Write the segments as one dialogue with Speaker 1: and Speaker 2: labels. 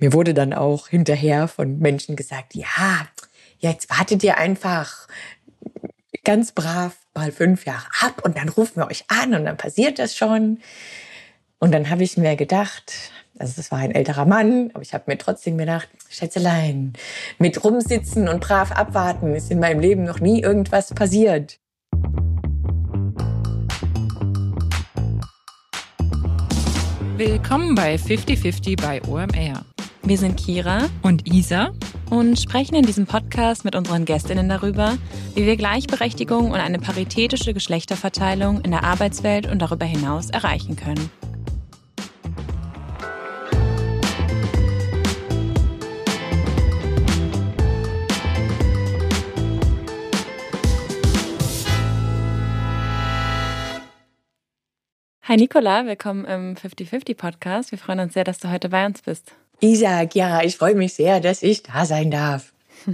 Speaker 1: mir wurde dann auch hinterher von Menschen gesagt, ja, jetzt wartet ihr einfach ganz brav mal fünf Jahre ab und dann rufen wir euch an und dann passiert das schon. Und dann habe ich mir gedacht, also es war ein älterer Mann, aber ich habe mir trotzdem gedacht, Schätzelein, mit rumsitzen und brav abwarten ist in meinem Leben noch nie irgendwas passiert.
Speaker 2: Willkommen bei 5050 bei OMR.
Speaker 3: Wir sind Kira
Speaker 2: und Isa
Speaker 3: und sprechen in diesem Podcast mit unseren Gästinnen darüber, wie wir Gleichberechtigung und eine paritätische Geschlechterverteilung in der Arbeitswelt und darüber hinaus erreichen können. Hi Nicola, willkommen im 50-50 Podcast. Wir freuen uns sehr, dass du heute bei uns bist.
Speaker 1: Isaac, ja, ich freue mich sehr, dass ich da sein darf.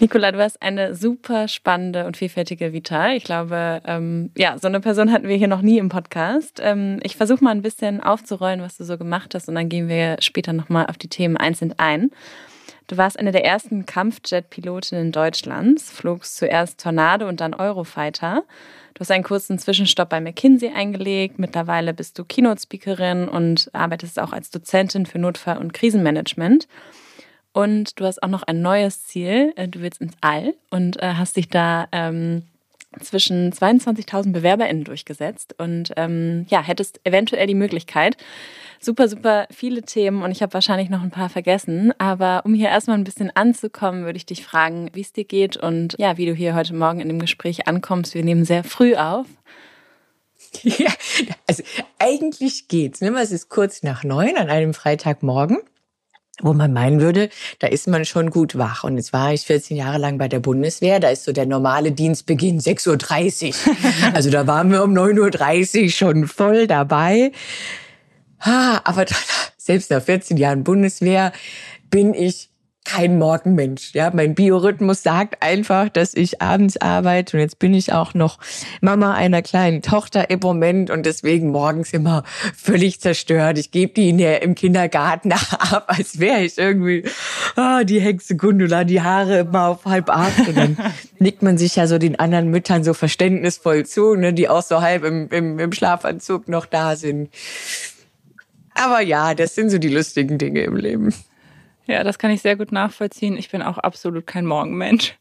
Speaker 3: Nicola, du hast eine super spannende und vielfältige Vita. Ich glaube, ähm, ja, so eine Person hatten wir hier noch nie im Podcast. Ähm, ich versuche mal ein bisschen aufzurollen, was du so gemacht hast und dann gehen wir später nochmal auf die Themen einzeln ein. Du warst eine der ersten Kampfjet-Pilotinnen Deutschlands, flogst zuerst Tornado und dann Eurofighter. Du hast einen kurzen Zwischenstopp bei McKinsey eingelegt. Mittlerweile bist du Keynote-Speakerin und arbeitest auch als Dozentin für Notfall- und Krisenmanagement. Und du hast auch noch ein neues Ziel. Äh, du willst ins All und äh, hast dich da ähm, zwischen 22.000 BewerberInnen durchgesetzt und ähm, ja, hättest eventuell die Möglichkeit. Super, super viele Themen und ich habe wahrscheinlich noch ein paar vergessen. Aber um hier erstmal ein bisschen anzukommen, würde ich dich fragen, wie es dir geht und ja, wie du hier heute Morgen in dem Gespräch ankommst. Wir nehmen sehr früh auf.
Speaker 1: Ja, also eigentlich geht's. Ne? Es ist kurz nach neun an einem Freitagmorgen wo man meinen würde, da ist man schon gut wach. Und jetzt war ich 14 Jahre lang bei der Bundeswehr, da ist so der normale Dienstbeginn 6.30 Uhr. Also da waren wir um 9.30 Uhr schon voll dabei. Aber selbst nach 14 Jahren Bundeswehr bin ich kein Morgenmensch. Ja, mein Biorhythmus sagt einfach, dass ich abends arbeite und jetzt bin ich auch noch Mama einer kleinen Tochter im Moment und deswegen morgens immer völlig zerstört. Ich gebe die in der, im Kindergarten ab, als wäre ich irgendwie oh, die Hexe Gundula, die Haare immer auf halb acht und dann nickt man sich ja so den anderen Müttern so verständnisvoll zu, ne, die auch so halb im, im, im Schlafanzug noch da sind. Aber ja, das sind so die lustigen Dinge im Leben.
Speaker 2: Ja, das kann ich sehr gut nachvollziehen. Ich bin auch absolut kein Morgenmensch.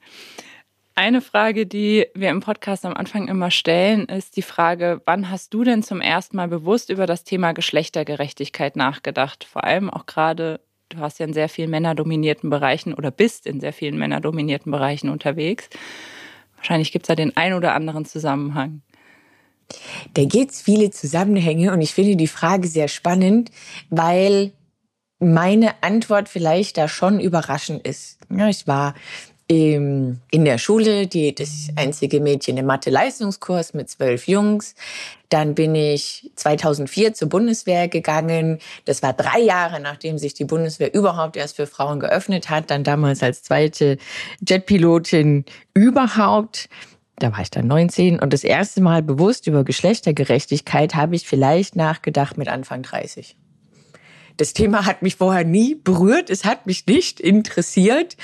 Speaker 2: Eine Frage, die wir im Podcast am Anfang immer stellen, ist die Frage, wann hast du denn zum ersten Mal bewusst über das Thema Geschlechtergerechtigkeit nachgedacht? Vor allem auch gerade, du hast ja in sehr vielen männerdominierten Bereichen oder bist in sehr vielen männerdominierten Bereichen unterwegs. Wahrscheinlich gibt es da den ein oder anderen Zusammenhang.
Speaker 1: Da gibt es viele Zusammenhänge und ich finde die Frage sehr spannend, weil meine Antwort vielleicht da schon überraschend ist. Ja, ich war in der Schule die, das einzige Mädchen im Mathe-Leistungskurs mit zwölf Jungs. Dann bin ich 2004 zur Bundeswehr gegangen. Das war drei Jahre, nachdem sich die Bundeswehr überhaupt erst für Frauen geöffnet hat. Dann damals als zweite Jetpilotin überhaupt. Da war ich dann 19 und das erste Mal bewusst über Geschlechtergerechtigkeit habe ich vielleicht nachgedacht mit Anfang 30. Das Thema hat mich vorher nie berührt, es hat mich nicht interessiert.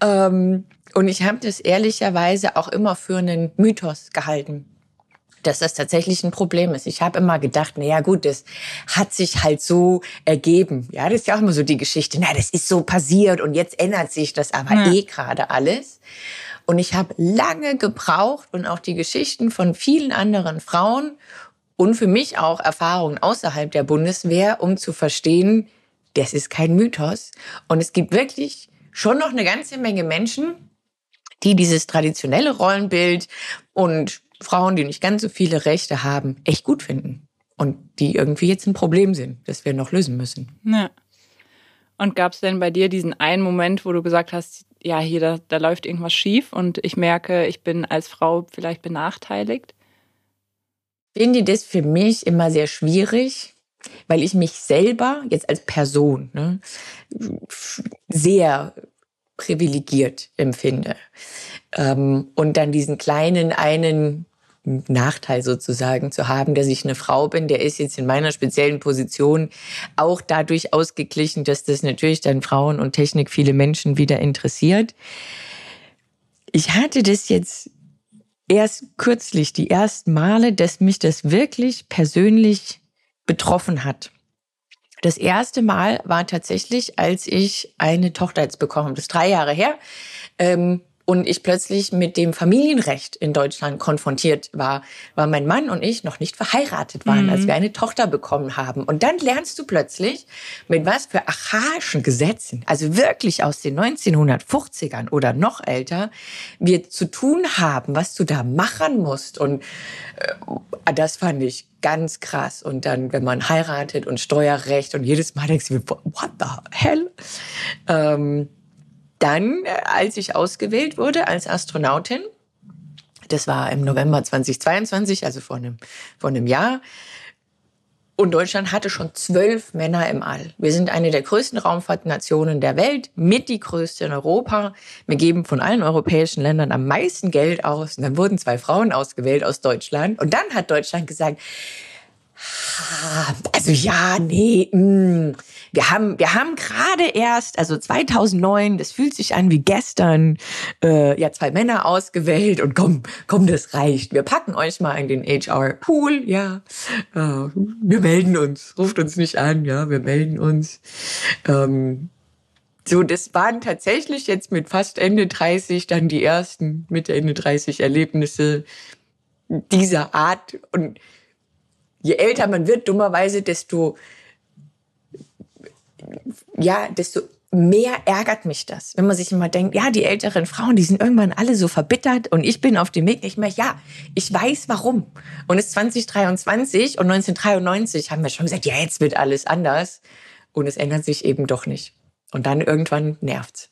Speaker 1: Ähm, und ich habe das ehrlicherweise auch immer für einen Mythos gehalten dass das tatsächlich ein Problem ist. Ich habe immer gedacht, na ja, gut, das hat sich halt so ergeben. Ja, das ist ja auch immer so die Geschichte. Na, das ist so passiert und jetzt ändert sich das aber ja. eh gerade alles. Und ich habe lange gebraucht und auch die Geschichten von vielen anderen Frauen und für mich auch Erfahrungen außerhalb der Bundeswehr, um zu verstehen, das ist kein Mythos. Und es gibt wirklich schon noch eine ganze Menge Menschen, die dieses traditionelle Rollenbild und Frauen, die nicht ganz so viele Rechte haben, echt gut finden. Und die irgendwie jetzt ein Problem sind, das wir noch lösen müssen.
Speaker 2: Ja. Und gab es denn bei dir diesen einen Moment, wo du gesagt hast, ja, hier, da, da läuft irgendwas schief und ich merke, ich bin als Frau vielleicht benachteiligt?
Speaker 1: Finde das für mich immer sehr schwierig, weil ich mich selber jetzt als Person ne, sehr privilegiert empfinde. Ähm, und dann diesen kleinen einen Nachteil sozusagen zu haben, dass ich eine Frau bin. Der ist jetzt in meiner speziellen Position auch dadurch ausgeglichen, dass das natürlich dann Frauen und Technik viele Menschen wieder interessiert. Ich hatte das jetzt erst kürzlich, die ersten Male, dass mich das wirklich persönlich betroffen hat. Das erste Mal war tatsächlich, als ich eine Tochter jetzt bekommen habe. Das ist drei Jahre her. Ähm, und ich plötzlich mit dem Familienrecht in Deutschland konfrontiert war, weil mein Mann und ich noch nicht verheiratet waren, mhm. als wir eine Tochter bekommen haben. Und dann lernst du plötzlich, mit was für archaischen Gesetzen, also wirklich aus den 1950ern oder noch älter, wir zu tun haben, was du da machen musst. Und äh, das fand ich ganz krass. Und dann, wenn man heiratet und Steuerrecht und jedes Mal denkst du, what the hell? Ähm, dann, äh, als ich ausgewählt wurde als Astronautin, das war im November 2022, also vor einem, vor einem Jahr, und Deutschland hatte schon zwölf Männer im All. Wir sind eine der größten Raumfahrtnationen der Welt, mit die größte in Europa. Wir geben von allen europäischen Ländern am meisten Geld aus. Und dann wurden zwei Frauen ausgewählt aus Deutschland. Und dann hat Deutschland gesagt, also ja, nee, mm, wir haben, wir haben gerade erst, also 2009, das fühlt sich an wie gestern, äh, ja, zwei Männer ausgewählt und komm, komm, das reicht. Wir packen euch mal in den HR-Pool, ja. Äh, wir melden uns, ruft uns nicht an, ja, wir melden uns. Ähm, so, das waren tatsächlich jetzt mit fast Ende 30 dann die ersten Mitte Ende 30 Erlebnisse dieser Art und je älter man wird, dummerweise, desto ja, desto mehr ärgert mich das, wenn man sich immer denkt, ja, die älteren Frauen, die sind irgendwann alle so verbittert und ich bin auf dem Weg nicht mehr. Ja, ich weiß warum. Und es ist 2023 und 1993 haben wir schon gesagt, ja, jetzt wird alles anders. Und es ändert sich eben doch nicht. Und dann irgendwann nervt's.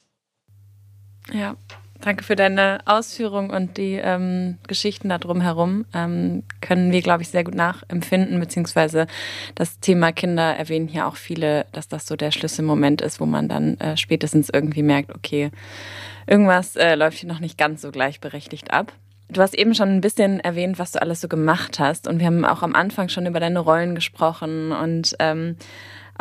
Speaker 3: Ja, Danke für deine Ausführung und die ähm, Geschichten da drumherum. Ähm, können wir, glaube ich, sehr gut nachempfinden, beziehungsweise das Thema Kinder erwähnen hier auch viele, dass das so der Schlüsselmoment ist, wo man dann äh, spätestens irgendwie merkt, okay, irgendwas äh, läuft hier noch nicht ganz so gleichberechtigt ab. Du hast eben schon ein bisschen erwähnt, was du alles so gemacht hast. Und wir haben auch am Anfang schon über deine Rollen gesprochen und ähm,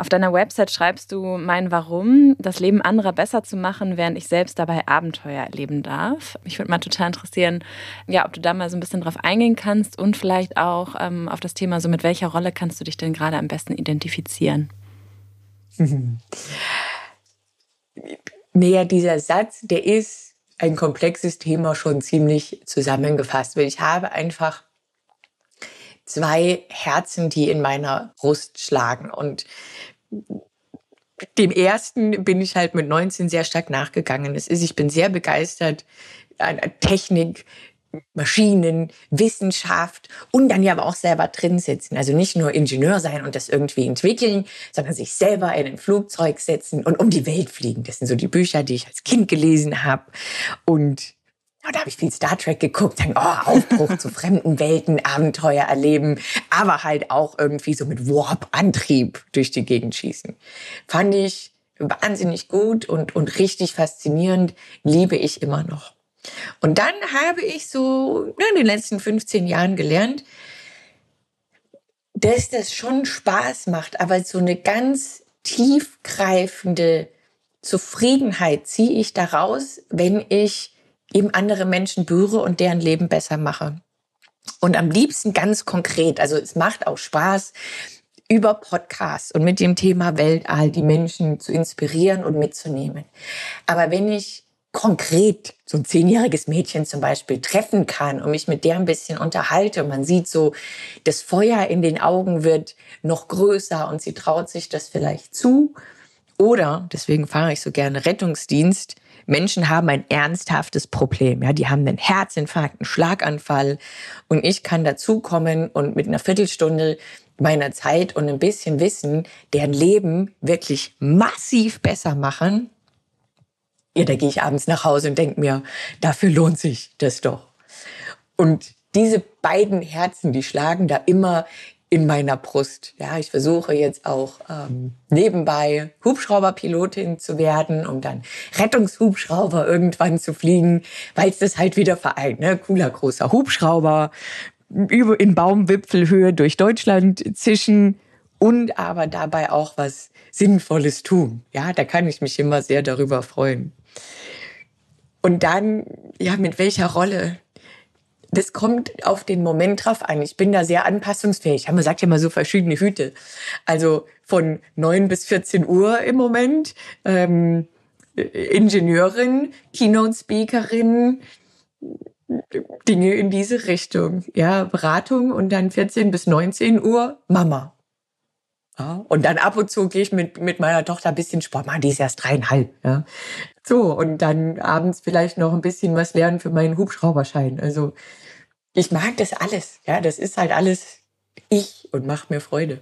Speaker 3: auf deiner Website schreibst du mein Warum, das Leben anderer besser zu machen, während ich selbst dabei Abenteuer erleben darf. Mich würde mal total interessieren, ja, ob du da mal so ein bisschen drauf eingehen kannst und vielleicht auch ähm, auf das Thema, so mit welcher Rolle kannst du dich denn gerade am besten identifizieren?
Speaker 1: Naja, dieser Satz, der ist ein komplexes Thema schon ziemlich zusammengefasst, weil ich habe einfach zwei Herzen, die in meiner Brust schlagen. Und dem ersten bin ich halt mit 19 sehr stark nachgegangen. Es ist, ich bin sehr begeistert an Technik, Maschinen, Wissenschaft und dann ja aber auch selber drin sitzen. Also nicht nur Ingenieur sein und das irgendwie entwickeln, sondern sich selber in ein Flugzeug setzen und um die Welt fliegen. Das sind so die Bücher, die ich als Kind gelesen habe. Und ja, da habe ich viel Star Trek geguckt, dann, oh, Aufbruch zu fremden Welten, Abenteuer erleben, aber halt auch irgendwie so mit Warp-Antrieb durch die Gegend schießen. Fand ich wahnsinnig gut und, und richtig faszinierend, liebe ich immer noch. Und dann habe ich so in den letzten 15 Jahren gelernt, dass das schon Spaß macht, aber so eine ganz tiefgreifende Zufriedenheit ziehe ich daraus, wenn ich eben andere Menschen berühre und deren Leben besser mache. Und am liebsten ganz konkret. Also es macht auch Spaß, über Podcasts und mit dem Thema Weltall die Menschen zu inspirieren und mitzunehmen. Aber wenn ich konkret so ein zehnjähriges Mädchen zum Beispiel treffen kann und mich mit der ein bisschen unterhalte und man sieht so, das Feuer in den Augen wird noch größer und sie traut sich das vielleicht zu. Oder, deswegen fahre ich so gerne Rettungsdienst, Menschen haben ein ernsthaftes Problem. Ja, die haben einen Herzinfarkt, einen Schlaganfall und ich kann dazukommen und mit einer Viertelstunde meiner Zeit und ein bisschen Wissen deren Leben wirklich massiv besser machen. Ja, da gehe ich abends nach Hause und denke mir, dafür lohnt sich das doch. Und diese beiden Herzen, die schlagen da immer in meiner Brust. Ja, ich versuche jetzt auch ähm, nebenbei Hubschrauberpilotin zu werden, um dann Rettungshubschrauber irgendwann zu fliegen, weil es das halt wieder vereint. Ne? Cooler großer Hubschrauber, über in Baumwipfelhöhe durch Deutschland zischen und aber dabei auch was Sinnvolles tun. Ja, da kann ich mich immer sehr darüber freuen. Und dann, ja, mit welcher Rolle? Das kommt auf den Moment drauf an. Ich bin da sehr anpassungsfähig. Man sagt ja immer so verschiedene Hüte. Also von neun bis 14 Uhr im Moment. Ähm, Ingenieurin, Keynote-Speakerin, Dinge in diese Richtung. Ja, Beratung und dann 14 bis 19 Uhr Mama. Ja, und dann ab und zu gehe ich mit, mit meiner Tochter ein bisschen Sport machen, die ist erst dreieinhalb. Ja. So, und dann abends vielleicht noch ein bisschen was lernen für meinen Hubschrauberschein. Also ich mag das alles. Ja, das ist halt alles ich und macht mir Freude.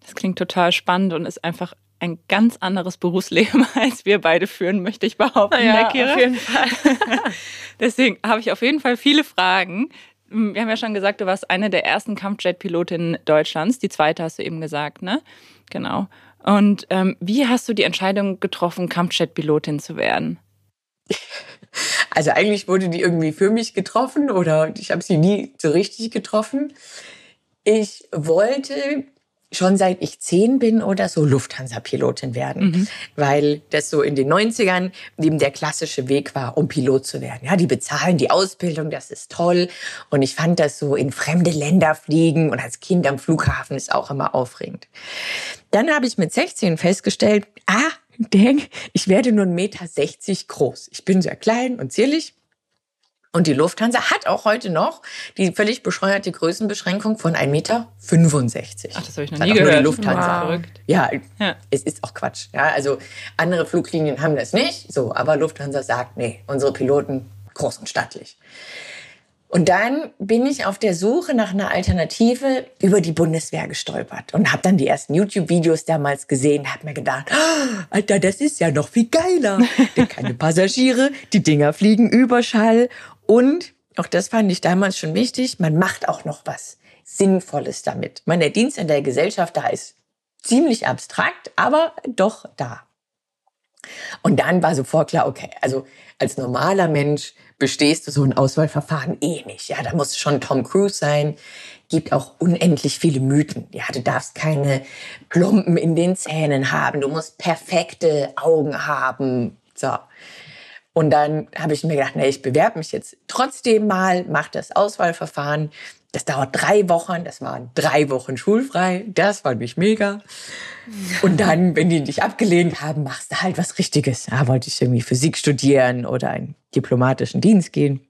Speaker 2: Das klingt total spannend und ist einfach ein ganz anderes Berufsleben, als wir beide führen, möchte ich behaupten,
Speaker 3: ja, Auf jeden Fall.
Speaker 2: Deswegen habe ich auf jeden Fall viele Fragen. Wir haben ja schon gesagt, du warst eine der ersten Kampfjet-Pilotinnen Deutschlands. Die zweite hast du eben gesagt, ne? Genau. Und ähm, wie hast du die Entscheidung getroffen, Kampfjet-Pilotin zu werden?
Speaker 1: Also eigentlich wurde die irgendwie für mich getroffen oder ich habe sie nie so richtig getroffen. Ich wollte schon seit ich zehn bin oder so Lufthansa-Pilotin werden, mhm. weil das so in den 90ern eben der klassische Weg war, um Pilot zu werden. Ja, die bezahlen die Ausbildung, das ist toll. Und ich fand das so in fremde Länder fliegen und als Kind am Flughafen ist auch immer aufregend. Dann habe ich mit 16 festgestellt, ah, denk, ich werde nur 1,60 Meter groß. Ich bin sehr klein und zierlich. Und die Lufthansa hat auch heute noch die völlig bescheuerte Größenbeschränkung von 1,65 Meter.
Speaker 2: Ach, das habe ich noch nie gehört.
Speaker 1: die Lufthansa. Wow. Ja, ja, es ist auch Quatsch. Ja, also andere Fluglinien haben das nicht, so, aber Lufthansa sagt, nee, unsere Piloten groß und stattlich. Und dann bin ich auf der Suche nach einer Alternative über die Bundeswehr gestolpert und habe dann die ersten YouTube-Videos damals gesehen, habe mir gedacht, oh, Alter, das ist ja noch viel geiler. Keine Passagiere, die Dinger fliegen Überschall und, auch das fand ich damals schon wichtig, man macht auch noch was Sinnvolles damit. Man, der Dienst in der Gesellschaft da ist ziemlich abstrakt, aber doch da. Und dann war sofort klar, okay, also als normaler Mensch bestehst du so ein Auswahlverfahren eh nicht. Ja, da muss schon Tom Cruise sein. Gibt auch unendlich viele Mythen. Ja, du darfst keine Plumpen in den Zähnen haben. Du musst perfekte Augen haben. So. Und dann habe ich mir gedacht, nee, ich bewerbe mich jetzt trotzdem mal, mache das Auswahlverfahren. Das dauert drei Wochen, das waren drei Wochen schulfrei, das fand ich mega. Und dann, wenn die dich abgelehnt haben, machst du halt was Richtiges. Da wollte ich irgendwie Physik studieren oder einen diplomatischen Dienst gehen.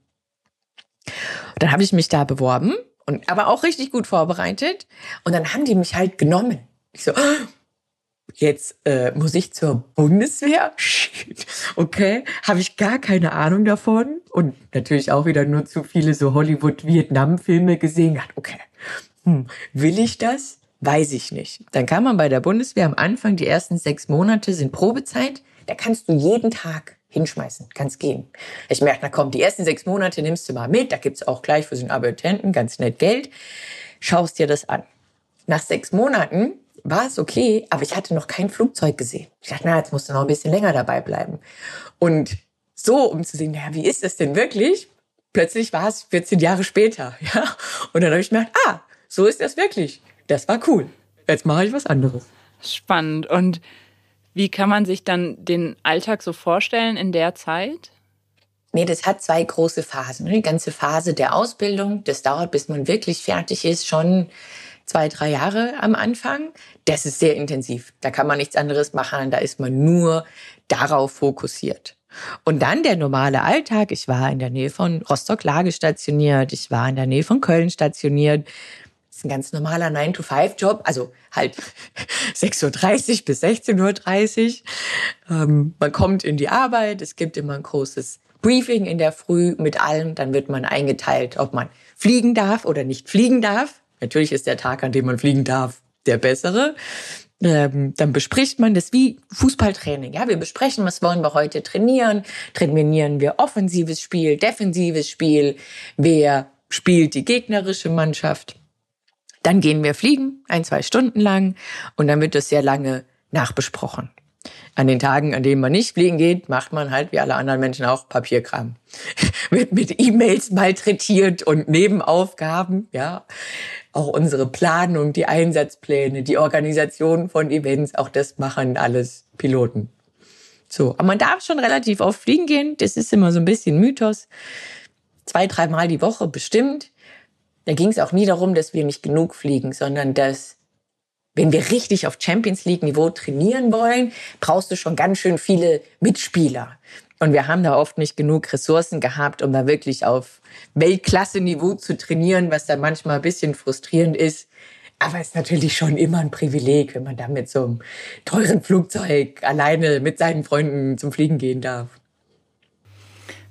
Speaker 1: Und dann habe ich mich da beworben und aber auch richtig gut vorbereitet. Und dann haben die mich halt genommen. Ich so, Jetzt äh, muss ich zur Bundeswehr? Okay, habe ich gar keine Ahnung davon. Und natürlich auch wieder nur zu viele so Hollywood-Vietnam-Filme gesehen. okay, hm, will ich das? Weiß ich nicht. Dann kann man bei der Bundeswehr am Anfang, die ersten sechs Monate sind Probezeit. Da kannst du jeden Tag hinschmeißen, kannst gehen. Ich merke, na komm, die ersten sechs Monate nimmst du mal mit. Da gibt's auch gleich für so einen Abitenten ganz nett Geld. Schaust dir das an. Nach sechs Monaten war es okay, aber ich hatte noch kein Flugzeug gesehen. Ich dachte, na, jetzt musst du noch ein bisschen länger dabei bleiben. Und so, um zu sehen, naja, wie ist das denn wirklich? Plötzlich war es 14 Jahre später, ja. Und dann habe ich gemerkt, ah, so ist das wirklich. Das war cool. Jetzt mache ich was anderes.
Speaker 2: Spannend. Und wie kann man sich dann den Alltag so vorstellen in der Zeit?
Speaker 1: Nee, das hat zwei große Phasen. Die ganze Phase der Ausbildung, das dauert, bis man wirklich fertig ist, schon zwei, drei Jahre am Anfang. Das ist sehr intensiv. Da kann man nichts anderes machen. Da ist man nur darauf fokussiert. Und dann der normale Alltag. Ich war in der Nähe von Rostock-Lage stationiert. Ich war in der Nähe von Köln stationiert. Das ist ein ganz normaler 9-to-5-Job. Also halt 6.30 Uhr bis 16.30 Uhr. Ähm, man kommt in die Arbeit. Es gibt immer ein großes Briefing in der Früh mit allen. Dann wird man eingeteilt, ob man fliegen darf oder nicht fliegen darf. Natürlich ist der Tag, an dem man fliegen darf, der bessere. Ähm, dann bespricht man das wie Fußballtraining. Ja, wir besprechen, was wollen wir heute trainieren? Trainieren wir offensives Spiel, defensives Spiel? Wer spielt die gegnerische Mannschaft? Dann gehen wir fliegen, ein, zwei Stunden lang, und dann wird das sehr lange nachbesprochen. An den Tagen, an denen man nicht fliegen geht, macht man halt wie alle anderen Menschen auch Papierkram. wird mit E-Mails malträtiert und Nebenaufgaben, ja. Auch unsere Planung, die Einsatzpläne, die Organisation von Events, auch das machen alles Piloten. So, aber man darf schon relativ oft fliegen gehen. Das ist immer so ein bisschen Mythos. Zwei, dreimal die Woche bestimmt. Da ging es auch nie darum, dass wir nicht genug fliegen, sondern dass wenn wir richtig auf Champions League Niveau trainieren wollen, brauchst du schon ganz schön viele Mitspieler. Und wir haben da oft nicht genug Ressourcen gehabt, um da wirklich auf Weltklasse-Niveau zu trainieren, was dann manchmal ein bisschen frustrierend ist. Aber es ist natürlich schon immer ein Privileg, wenn man da mit so einem teuren Flugzeug alleine mit seinen Freunden zum Fliegen gehen darf.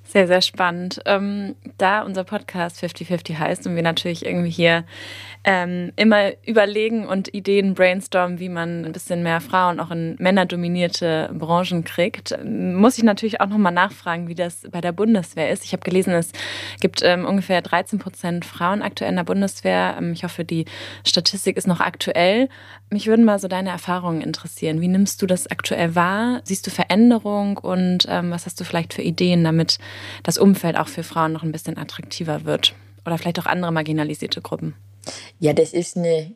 Speaker 3: Sehr, sehr spannend. Ähm, da unser Podcast 50-50 heißt und wir natürlich irgendwie hier ähm, immer überlegen und Ideen brainstormen, wie man ein bisschen mehr Frauen auch in männerdominierte Branchen kriegt, muss ich natürlich auch nochmal nachfragen, wie das bei der Bundeswehr ist. Ich habe gelesen, es gibt ähm, ungefähr 13 Prozent Frauen aktuell in der Bundeswehr. Ähm, ich hoffe, die Statistik ist noch aktuell. Mich würden mal so deine Erfahrungen interessieren. Wie nimmst du das aktuell wahr? Siehst du Veränderung und ähm, was hast du vielleicht für Ideen, damit das Umfeld auch für Frauen noch ein bisschen attraktiver wird? Oder vielleicht auch andere marginalisierte Gruppen?
Speaker 1: Ja, das ist eine,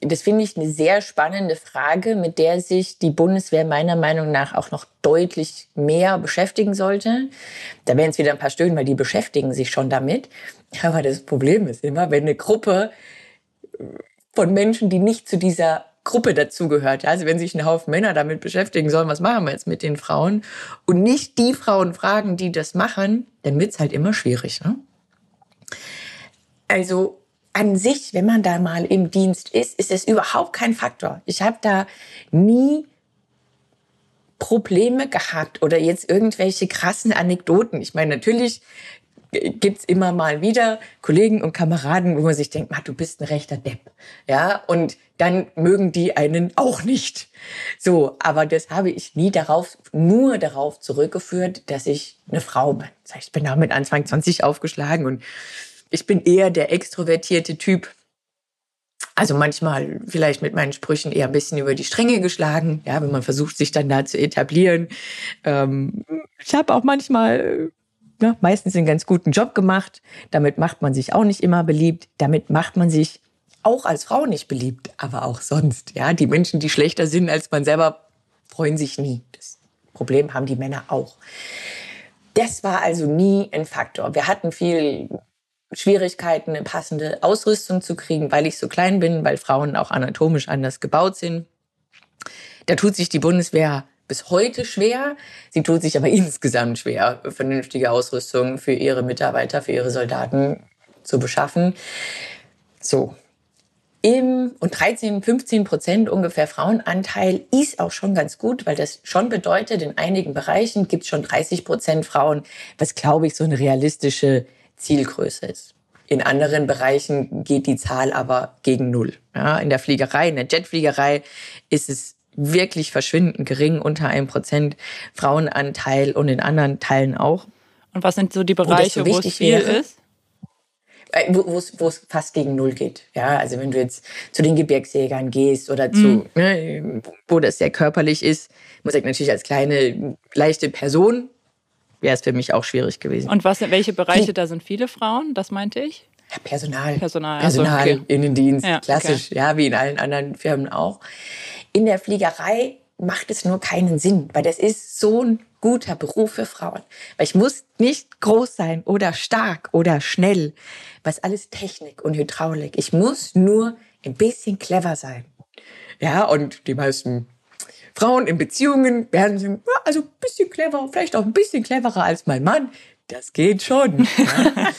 Speaker 1: das finde ich eine sehr spannende Frage, mit der sich die Bundeswehr meiner Meinung nach auch noch deutlich mehr beschäftigen sollte. Da werden es wieder ein paar Stöhnen, weil die beschäftigen sich schon damit. Aber das Problem ist immer, wenn eine Gruppe von Menschen, die nicht zu dieser Gruppe dazugehört. Also wenn sich ein Haufen Männer damit beschäftigen sollen, was machen wir jetzt mit den Frauen? Und nicht die Frauen fragen, die das machen, dann wird es halt immer schwierig. Ne? Also an sich, wenn man da mal im Dienst ist, ist es überhaupt kein Faktor. Ich habe da nie Probleme gehabt oder jetzt irgendwelche krassen Anekdoten. Ich meine, natürlich gibt's immer mal wieder Kollegen und Kameraden, wo man sich denkt, du bist ein rechter Depp. Ja, und dann mögen die einen auch nicht. So, aber das habe ich nie darauf, nur darauf zurückgeführt, dass ich eine Frau bin. Ich bin da mit Anfang 20 aufgeschlagen und ich bin eher der extrovertierte Typ. Also manchmal vielleicht mit meinen Sprüchen eher ein bisschen über die Stränge geschlagen, ja, wenn man versucht, sich dann da zu etablieren. Ähm, ich habe auch manchmal ja, meistens einen ganz guten Job gemacht. Damit macht man sich auch nicht immer beliebt. Damit macht man sich auch als Frau nicht beliebt, aber auch sonst. Ja, die Menschen, die schlechter sind als man selber, freuen sich nie. Das Problem haben die Männer auch. Das war also nie ein Faktor. Wir hatten viel Schwierigkeiten, eine passende Ausrüstung zu kriegen, weil ich so klein bin, weil Frauen auch anatomisch anders gebaut sind. Da tut sich die Bundeswehr bis heute schwer. Sie tut sich aber insgesamt schwer, vernünftige Ausrüstung für ihre Mitarbeiter, für ihre Soldaten zu beschaffen. So. Im, und 13, 15 Prozent ungefähr Frauenanteil ist auch schon ganz gut, weil das schon bedeutet, in einigen Bereichen gibt es schon 30 Prozent Frauen, was glaube ich so eine realistische Zielgröße ist. In anderen Bereichen geht die Zahl aber gegen Null. Ja, in der Fliegerei, in der Jetfliegerei ist es wirklich verschwindend gering, unter einem Prozent Frauenanteil und in anderen Teilen auch.
Speaker 2: Und was sind so die Bereiche, wo, so wo es viel wäre? ist?
Speaker 1: Äh, wo es fast gegen Null geht. Ja, also wenn du jetzt zu den Gebirgsjägern gehst oder zu, mhm. ne, wo das sehr körperlich ist, muss ich natürlich als kleine, leichte Person wäre es für mich auch schwierig gewesen.
Speaker 2: Und was, welche Bereiche, Die, da sind viele Frauen, das meinte ich?
Speaker 1: Ja, Personal.
Speaker 2: Personal,
Speaker 1: Personal, also, okay. Innendienst, ja, klassisch, okay. ja, wie in allen anderen Firmen auch. In der Fliegerei macht es nur keinen Sinn, weil das ist so ein guter Beruf für Frauen. Weil ich muss nicht groß sein oder stark oder schnell, was alles Technik und Hydraulik. Ich muss nur ein bisschen clever sein. Ja, und die meisten Frauen in Beziehungen werden sagen, also ein bisschen clever, vielleicht auch ein bisschen cleverer als mein Mann. Das geht schon. Ja.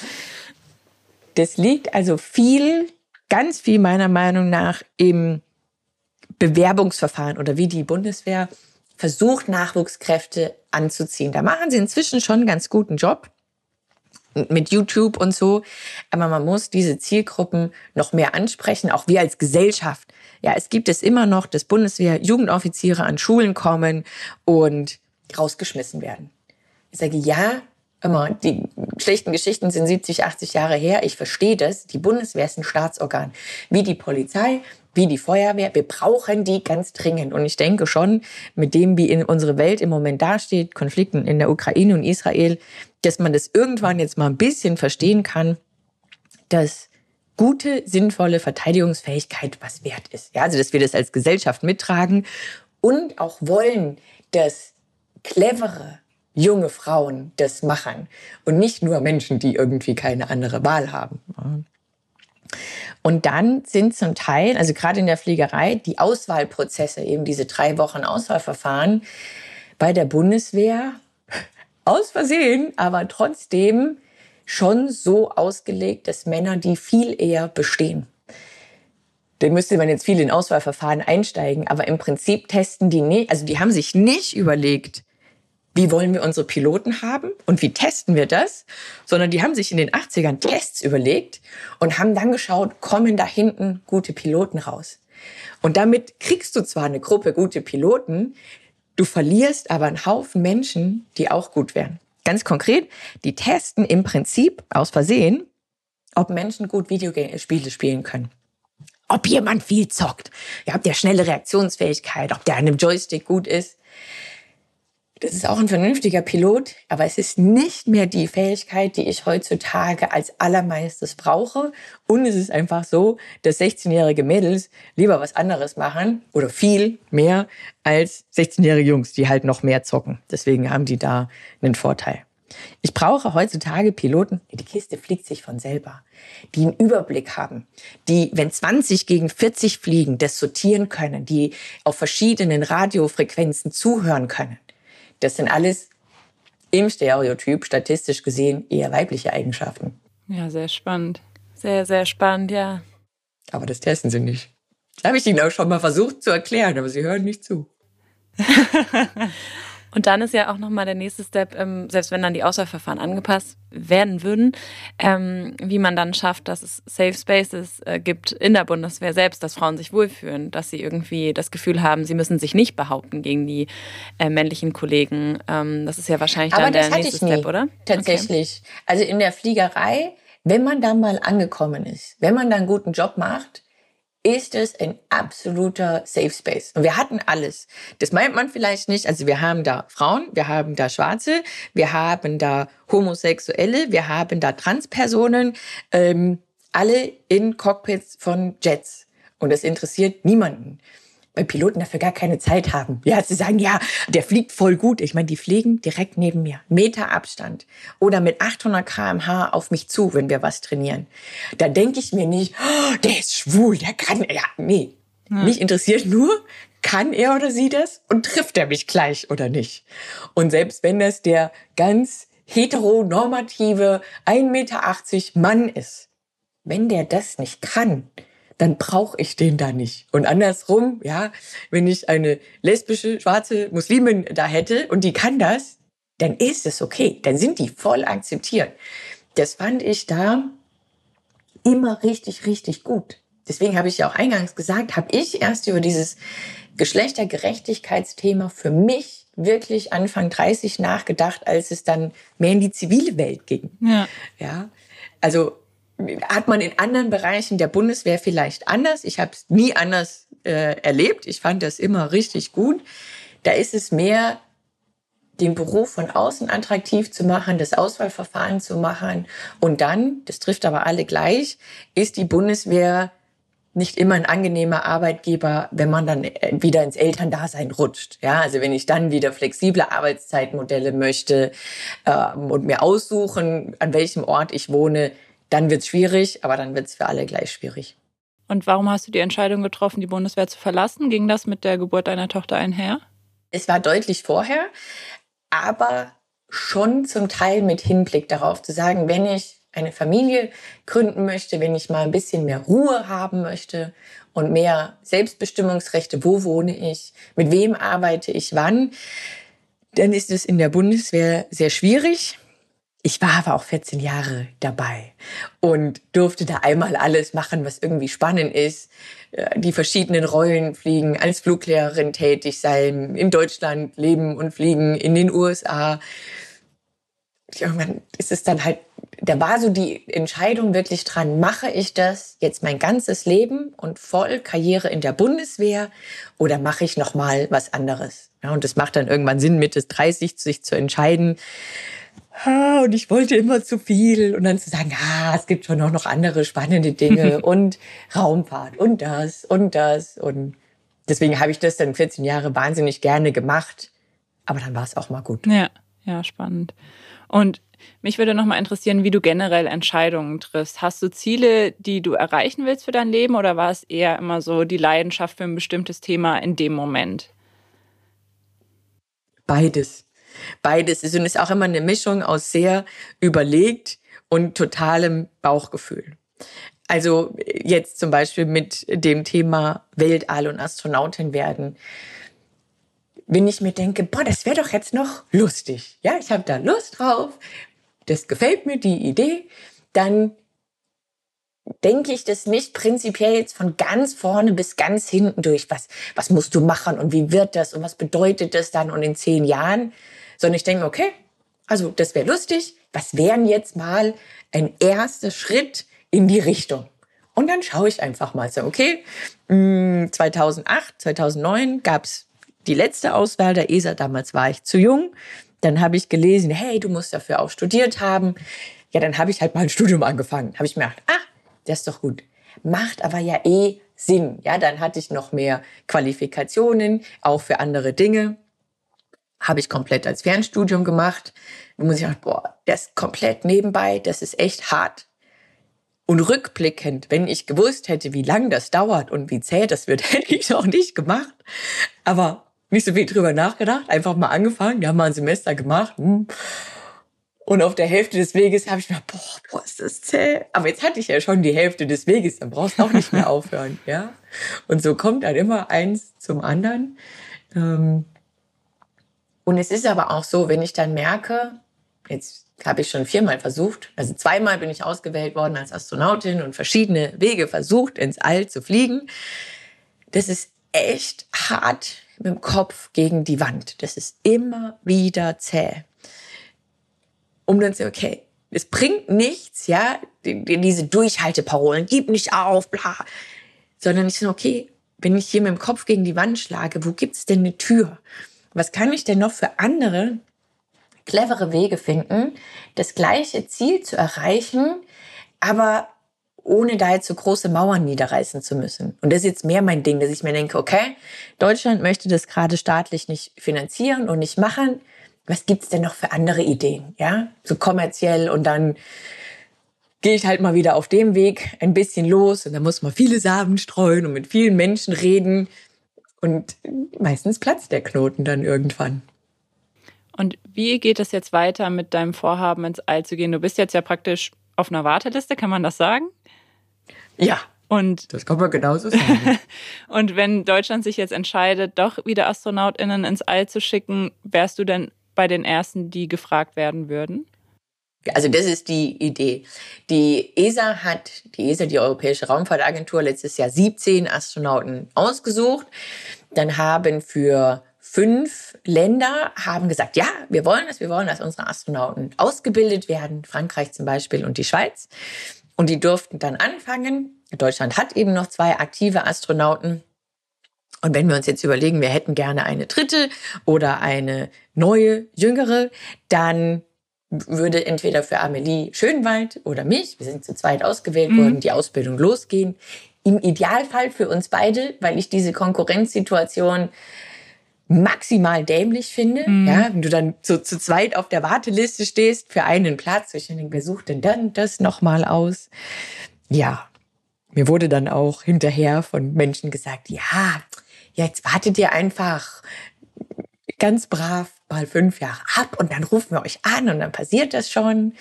Speaker 1: das liegt also viel, ganz viel meiner Meinung nach im Bewerbungsverfahren oder wie die Bundeswehr versucht, Nachwuchskräfte anzuziehen. Da machen sie inzwischen schon einen ganz guten Job mit YouTube und so. Aber man muss diese Zielgruppen noch mehr ansprechen, auch wir als Gesellschaft. Ja, es gibt es immer noch, dass Bundeswehr-Jugendoffiziere an Schulen kommen und rausgeschmissen werden. Ich sage, ja, immer, die schlechten Geschichten sind 70, 80 Jahre her. Ich verstehe das. Die Bundeswehr ist ein Staatsorgan. Wie die Polizei, wie die Feuerwehr. Wir brauchen die ganz dringend. Und ich denke schon, mit dem, wie in unsere Welt im Moment dasteht, Konflikten in der Ukraine und Israel, dass man das irgendwann jetzt mal ein bisschen verstehen kann, dass gute, sinnvolle Verteidigungsfähigkeit was wert ist. Ja, also, dass wir das als Gesellschaft mittragen und auch wollen, dass clevere, junge Frauen das machen und nicht nur Menschen, die irgendwie keine andere Wahl haben. Und dann sind zum Teil, also gerade in der Fliegerei, die Auswahlprozesse, eben diese drei Wochen Auswahlverfahren bei der Bundeswehr aus Versehen, aber trotzdem schon so ausgelegt, dass Männer die viel eher bestehen. Da müsste man jetzt viel in Auswahlverfahren einsteigen, aber im Prinzip testen die nicht, also die haben sich nicht überlegt, wie wollen wir unsere Piloten haben und wie testen wir das, sondern die haben sich in den 80ern Tests überlegt und haben dann geschaut, kommen da hinten gute Piloten raus. Und damit kriegst du zwar eine Gruppe gute Piloten, du verlierst aber einen Haufen Menschen, die auch gut wären. Ganz konkret, die testen im Prinzip aus Versehen, ob Menschen gut Videospiele spielen können. Ob jemand viel zockt, ja, ob der schnelle Reaktionsfähigkeit, ob der an einem Joystick gut ist. Das ist auch ein vernünftiger Pilot, aber es ist nicht mehr die Fähigkeit, die ich heutzutage als allermeistes brauche. Und es ist einfach so, dass 16-jährige Mädels lieber was anderes machen oder viel mehr als 16-jährige Jungs, die halt noch mehr zocken. Deswegen haben die da einen Vorteil. Ich brauche heutzutage Piloten, die Kiste fliegt sich von selber, die einen Überblick haben, die, wenn 20 gegen 40 fliegen, das sortieren können, die auf verschiedenen Radiofrequenzen zuhören können. Das sind alles im Stereotyp statistisch gesehen eher weibliche Eigenschaften.
Speaker 2: Ja, sehr spannend.
Speaker 3: Sehr, sehr spannend, ja.
Speaker 1: Aber das testen sie nicht. Das habe ich Ihnen auch schon mal versucht zu erklären, aber Sie hören nicht zu.
Speaker 3: Und dann ist ja auch nochmal der nächste Step, ähm, selbst wenn dann die Auswahlverfahren angepasst werden würden, ähm, wie man dann schafft, dass es Safe Spaces äh, gibt in der Bundeswehr selbst, dass Frauen sich wohlfühlen, dass sie irgendwie das Gefühl haben, sie müssen sich nicht behaupten gegen die äh, männlichen Kollegen. Ähm, das ist ja wahrscheinlich dann der nächste Step, oder?
Speaker 1: Tatsächlich. Okay. Also in der Fliegerei, wenn man da mal angekommen ist, wenn man da einen guten Job macht, ist es ein absoluter Safe Space. Und wir hatten alles. Das meint man vielleicht nicht. Also wir haben da Frauen, wir haben da Schwarze, wir haben da Homosexuelle, wir haben da Transpersonen, ähm, alle in Cockpits von Jets. Und das interessiert niemanden Piloten dafür gar keine Zeit haben. Ja, zu sagen, ja, der fliegt voll gut. Ich meine, die fliegen direkt neben mir. Meter Abstand. Oder mit 800 kmh auf mich zu, wenn wir was trainieren. Da denke ich mir nicht, oh, der ist schwul, der kann, ja, nee. Hm. Mich interessiert nur, kann er oder sie das und trifft er mich gleich oder nicht. Und selbst wenn das der ganz heteronormative 1,80 Meter Mann ist, wenn der das nicht kann, dann brauche ich den da nicht. Und andersrum, ja, wenn ich eine lesbische, schwarze Muslimin da hätte und die kann das, dann ist es okay. Dann sind die voll akzeptiert. Das fand ich da immer richtig, richtig gut. Deswegen habe ich ja auch eingangs gesagt, habe ich erst über dieses Geschlechtergerechtigkeitsthema für mich wirklich Anfang 30 nachgedacht, als es dann mehr in die zivile Welt ging. Ja. ja. Also hat man in anderen Bereichen der Bundeswehr vielleicht anders. Ich habe es nie anders äh, erlebt. Ich fand das immer richtig gut. Da ist es mehr, den Beruf von außen attraktiv zu machen, das Auswahlverfahren zu machen. Und dann, das trifft aber alle gleich, ist die Bundeswehr nicht immer ein angenehmer Arbeitgeber, wenn man dann äh, wieder ins Elterndasein rutscht. Ja, also wenn ich dann wieder flexible Arbeitszeitmodelle möchte äh, und mir aussuchen, an welchem Ort ich wohne, dann wird es schwierig, aber dann wird es für alle gleich schwierig.
Speaker 2: Und warum hast du die Entscheidung getroffen, die Bundeswehr zu verlassen? Ging das mit der Geburt deiner Tochter einher?
Speaker 1: Es war deutlich vorher, aber schon zum Teil mit Hinblick darauf zu sagen, wenn ich eine Familie gründen möchte, wenn ich mal ein bisschen mehr Ruhe haben möchte und mehr Selbstbestimmungsrechte, wo wohne ich, mit wem arbeite ich wann, dann ist es in der Bundeswehr sehr schwierig. Ich war aber auch 14 Jahre dabei und durfte da einmal alles machen, was irgendwie spannend ist. Äh, die verschiedenen Rollen fliegen, als Fluglehrerin tätig sein, in Deutschland leben und fliegen, in den USA. irgendwann ist es dann halt, da war so die Entscheidung wirklich dran, mache ich das jetzt mein ganzes Leben und voll Karriere in der Bundeswehr oder mache ich noch mal was anderes? Ja, und es macht dann irgendwann Sinn, Mitte 30 sich zu entscheiden. Ah, und ich wollte immer zu viel und dann zu sagen, ah, es gibt schon auch noch andere spannende Dinge und Raumfahrt und das und das und deswegen habe ich das dann 14 Jahre wahnsinnig gerne gemacht. Aber dann war es auch mal gut.
Speaker 2: Ja, ja, spannend. Und mich würde noch mal interessieren, wie du generell Entscheidungen triffst. Hast du Ziele, die du erreichen willst für dein Leben oder war es eher immer so die Leidenschaft für ein bestimmtes Thema in dem Moment?
Speaker 1: Beides. Beides ist und ist auch immer eine Mischung aus sehr überlegt und totalem Bauchgefühl. Also jetzt zum Beispiel mit dem Thema Weltall und Astronautin werden wenn ich mir denke, boah, das wäre doch jetzt noch lustig. Ja, ich habe da Lust drauf. Das gefällt mir, die Idee. Dann denke ich das nicht prinzipiell jetzt von ganz vorne bis ganz hinten durch. Was, was musst du machen und wie wird das und was bedeutet das dann und in zehn Jahren? Sondern ich denke, okay, also das wäre lustig. Was wären jetzt mal ein erster Schritt in die Richtung? Und dann schaue ich einfach mal so, okay, 2008, 2009 gab es die letzte Auswahl der ESA. Damals war ich zu jung. Dann habe ich gelesen, hey, du musst dafür auch studiert haben. Ja, dann habe ich halt mal ein Studium angefangen. Habe ich mir gedacht, ah, das ist doch gut. Macht aber ja eh Sinn. Ja, dann hatte ich noch mehr Qualifikationen, auch für andere Dinge. Habe ich komplett als Fernstudium gemacht. Da muss ich sagen, boah, das komplett nebenbei, das ist echt hart. Und rückblickend, wenn ich gewusst hätte, wie lang das dauert und wie zäh das wird, hätte ich auch nicht gemacht. Aber nicht so viel drüber nachgedacht, einfach mal angefangen, ja, mal ein Semester gemacht. Hm. Und auf der Hälfte des Weges habe ich mir, boah, boah, ist das zäh. Aber jetzt hatte ich ja schon die Hälfte des Weges, dann brauchst du auch nicht mehr aufhören, ja. Und so kommt dann immer eins zum anderen. Ähm, und es ist aber auch so, wenn ich dann merke, jetzt habe ich schon viermal versucht, also zweimal bin ich ausgewählt worden als Astronautin und verschiedene Wege versucht, ins All zu fliegen. Das ist echt hart mit dem Kopf gegen die Wand. Das ist immer wieder zäh. Um dann zu sagen, okay, es bringt nichts, ja, diese Durchhalteparolen, gib nicht auf, bla. Sondern ich sage, okay, wenn ich hier mit dem Kopf gegen die Wand schlage, wo gibt's denn eine Tür? Was kann ich denn noch für andere clevere Wege finden, das gleiche Ziel zu erreichen, aber ohne da jetzt so große Mauern niederreißen zu müssen. Und das ist jetzt mehr mein Ding, dass ich mir denke, okay, Deutschland möchte das gerade staatlich nicht finanzieren und nicht machen. Was gibt's denn noch für andere Ideen? Ja, so kommerziell und dann gehe ich halt mal wieder auf dem Weg ein bisschen los und dann muss man viele Samen streuen und mit vielen Menschen reden und meistens platzt der Knoten dann irgendwann.
Speaker 2: Und wie geht es jetzt weiter mit deinem Vorhaben ins All zu gehen? Du bist jetzt ja praktisch auf einer Warteliste, kann man das sagen?
Speaker 1: Ja.
Speaker 2: Und
Speaker 1: das kann man genauso sagen.
Speaker 2: und wenn Deutschland sich jetzt entscheidet, doch wieder AstronautInnen ins All zu schicken, wärst du denn bei den ersten, die gefragt werden würden?
Speaker 1: Also das ist die Idee. Die ESA hat, die ESA, die Europäische Raumfahrtagentur, letztes Jahr 17 Astronauten ausgesucht. Dann haben für fünf Länder haben gesagt, ja, wir wollen das, wir wollen, dass unsere Astronauten ausgebildet werden. Frankreich zum Beispiel und die Schweiz. Und die durften dann anfangen. Deutschland hat eben noch zwei aktive Astronauten. Und wenn wir uns jetzt überlegen, wir hätten gerne eine dritte oder eine neue, jüngere, dann würde entweder für Amelie Schönwald oder mich, wir sind zu zweit ausgewählt mhm. worden, die Ausbildung losgehen. Im Idealfall für uns beide, weil ich diese Konkurrenzsituation maximal dämlich finde. Mhm. Ja, wenn du dann so zu zweit auf der Warteliste stehst für einen Platz. Ich denke, wer sucht denn dann das nochmal aus? Ja, mir wurde dann auch hinterher von Menschen gesagt, ja, jetzt wartet ihr einfach ganz brav mal fünf Jahre ab und dann rufen wir euch an und dann passiert das schon.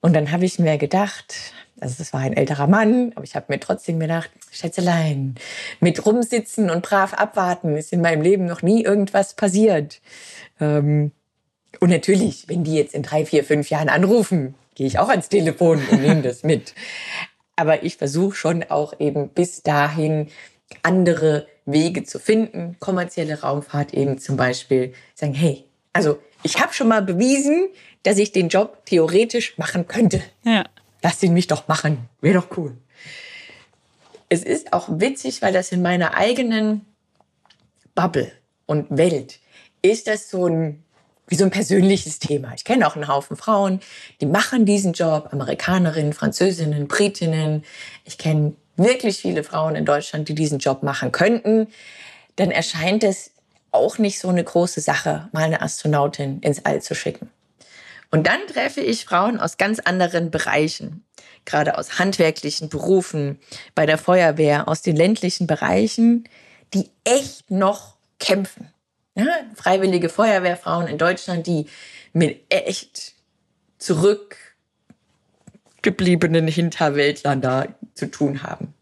Speaker 1: Und dann habe ich mir gedacht, also es war ein älterer Mann, aber ich habe mir trotzdem gedacht, Schätzelein, mit rumsitzen und brav abwarten ist in meinem Leben noch nie irgendwas passiert. Ähm, und natürlich, wenn die jetzt in drei, vier, fünf Jahren anrufen, gehe ich auch ans Telefon und nehme das mit. Aber ich versuche schon auch eben bis dahin andere Wege zu finden, kommerzielle Raumfahrt eben zum Beispiel, sagen, hey, also ich habe schon mal bewiesen, dass ich den Job theoretisch machen könnte.
Speaker 2: Ja.
Speaker 1: Lass ihn mich doch machen. Wäre doch cool. Es ist auch witzig, weil das in meiner eigenen Bubble und Welt ist das so ein, wie so ein persönliches Thema. Ich kenne auch einen Haufen Frauen, die machen diesen Job, Amerikanerinnen, Französinnen, Britinnen. Ich kenne wirklich viele Frauen in Deutschland, die diesen Job machen könnten. Dann erscheint es auch nicht so eine große Sache, mal eine Astronautin ins All zu schicken. Und dann treffe ich Frauen aus ganz anderen Bereichen, gerade aus handwerklichen Berufen, bei der Feuerwehr, aus den ländlichen Bereichen, die echt noch kämpfen. Ja, freiwillige Feuerwehrfrauen in Deutschland, die mit echt zurückgebliebenen Hinterwäldlern da zu tun haben.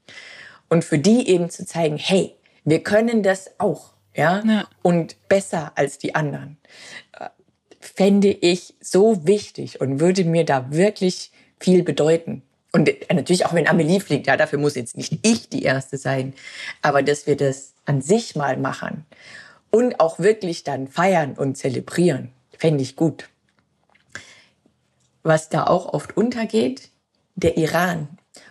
Speaker 1: Und für die eben zu zeigen, hey, wir können das auch, ja,
Speaker 2: Ja.
Speaker 1: und besser als die anderen, äh, fände ich so wichtig und würde mir da wirklich viel bedeuten. Und äh, natürlich auch wenn Amelie fliegt, ja, dafür muss jetzt nicht ich die Erste sein, aber dass wir das an sich mal machen und auch wirklich dann feiern und zelebrieren, fände ich gut. Was da auch oft untergeht, der Iran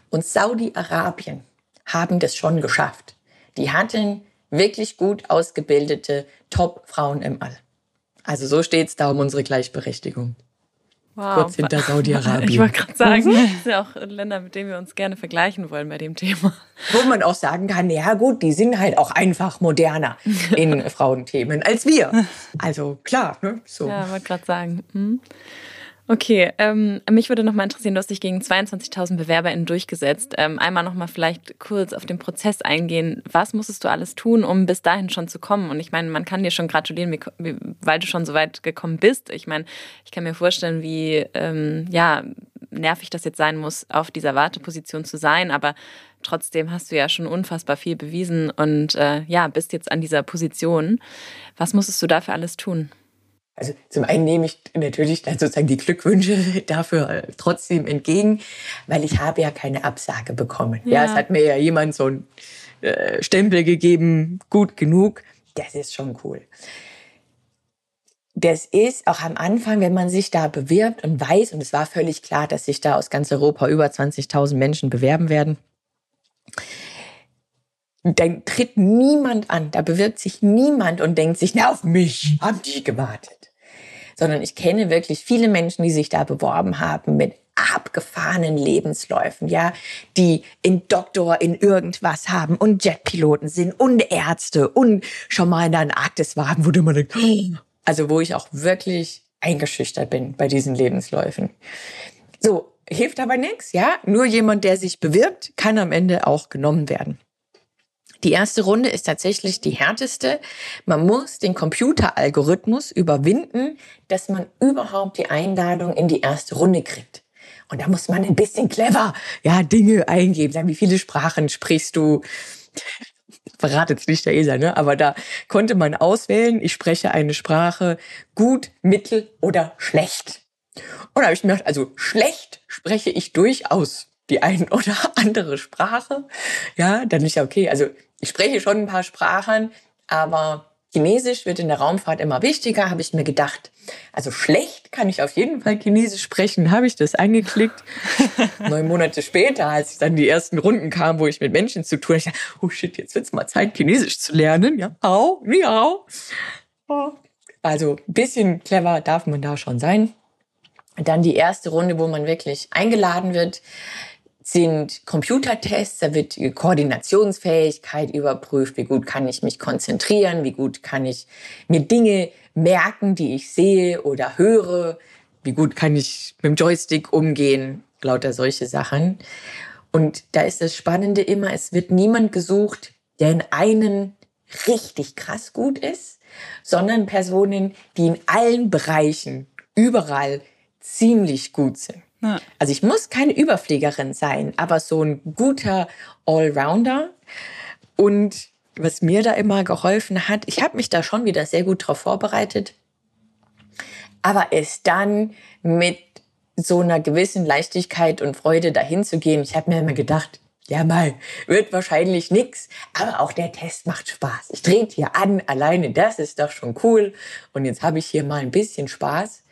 Speaker 1: und Saudi-Arabien haben das schon geschafft. Die hatten wirklich gut ausgebildete Top-Frauen im All. Also so steht es da um unsere Gleichberechtigung.
Speaker 3: Wow.
Speaker 1: Kurz hinter Saudi-Arabien.
Speaker 3: Ich wollte gerade sagen, das sind ja auch Länder, mit denen wir uns gerne vergleichen wollen bei dem Thema.
Speaker 1: Wo man auch sagen kann, ja gut, die sind halt auch einfach moderner in Frauenthemen als wir. Also klar, ne? so.
Speaker 3: Ja, wollte gerade sagen. Hm. Okay, ähm, mich würde noch mal interessieren, du hast dich gegen 22.000 BewerberInnen durchgesetzt. Ähm, einmal noch mal vielleicht kurz auf den Prozess eingehen. Was musstest du alles tun, um bis dahin schon zu kommen? Und ich meine, man kann dir schon gratulieren, weil du schon so weit gekommen bist. Ich meine, ich kann mir vorstellen, wie ähm, ja, nervig das jetzt sein muss, auf dieser Warteposition zu sein. Aber trotzdem hast du ja schon unfassbar viel bewiesen und äh, ja, bist jetzt an dieser Position. Was musstest du dafür alles tun?
Speaker 1: Also zum einen nehme ich natürlich dann sozusagen die Glückwünsche dafür äh, trotzdem entgegen, weil ich habe ja keine Absage bekommen. Ja,
Speaker 3: Ja.
Speaker 1: es hat mir ja jemand so einen äh, Stempel gegeben, gut genug. Das ist schon cool. Das ist auch am Anfang, wenn man sich da bewirbt und weiß, und es war völlig klar, dass sich da aus ganz Europa über 20.000 Menschen bewerben werden, dann tritt niemand an, da bewirbt sich niemand und denkt sich, na, auf mich haben die gewartet. Sondern ich kenne wirklich viele Menschen, die sich da beworben haben mit abgefahrenen Lebensläufen, ja, die in Doktor in irgendwas haben und Jetpiloten sind und Ärzte und schon mal in der Antarktis waren, wo du immer denkst, also wo ich auch wirklich eingeschüchtert bin bei diesen Lebensläufen. So, hilft aber nichts, ja. Nur jemand, der sich bewirbt, kann am Ende auch genommen werden. Die erste Runde ist tatsächlich die härteste. Man muss den Computeralgorithmus überwinden, dass man überhaupt die Einladung in die erste Runde kriegt. Und da muss man ein bisschen clever, ja, Dinge eingeben. Wie viele Sprachen sprichst du? Verratet es nicht der ESA, ne? Aber da konnte man auswählen, ich spreche eine Sprache gut, mittel oder schlecht. Und da habe ich mir gedacht, also schlecht spreche ich durchaus die ein oder andere Sprache. Ja, dann ist ja okay. Also ich spreche schon ein paar Sprachen, aber Chinesisch wird in der Raumfahrt immer wichtiger, habe ich mir gedacht. Also schlecht kann ich auf jeden Fall Chinesisch sprechen, habe ich das angeklickt. Neun Monate später, als dann die ersten Runden kamen, wo ich mit Menschen zu tun hatte, ich dachte, oh shit, jetzt wird's mal Zeit, Chinesisch zu lernen. Ja, au, ni au. Also ein bisschen clever darf man da schon sein. Dann die erste Runde, wo man wirklich eingeladen wird, sind Computertests. Da wird Koordinationsfähigkeit überprüft. Wie gut kann ich mich konzentrieren? Wie gut kann ich mir Dinge merken, die ich sehe oder höre? Wie gut kann ich mit dem Joystick umgehen? Lauter solche Sachen. Und da ist das Spannende immer, es wird niemand gesucht, der in einen richtig krass gut ist, sondern Personen, die in allen Bereichen, überall ziemlich gut sind. Also ich muss keine Überfliegerin sein, aber so ein guter Allrounder. Und was mir da immer geholfen hat, ich habe mich da schon wieder sehr gut drauf vorbereitet, aber es dann mit so einer gewissen Leichtigkeit und Freude dahin zu gehen. Ich habe mir immer gedacht, ja mal, wird wahrscheinlich nix, aber auch der Test macht Spaß. Ich trete hier an, alleine, das ist doch schon cool. Und jetzt habe ich hier mal ein bisschen Spaß,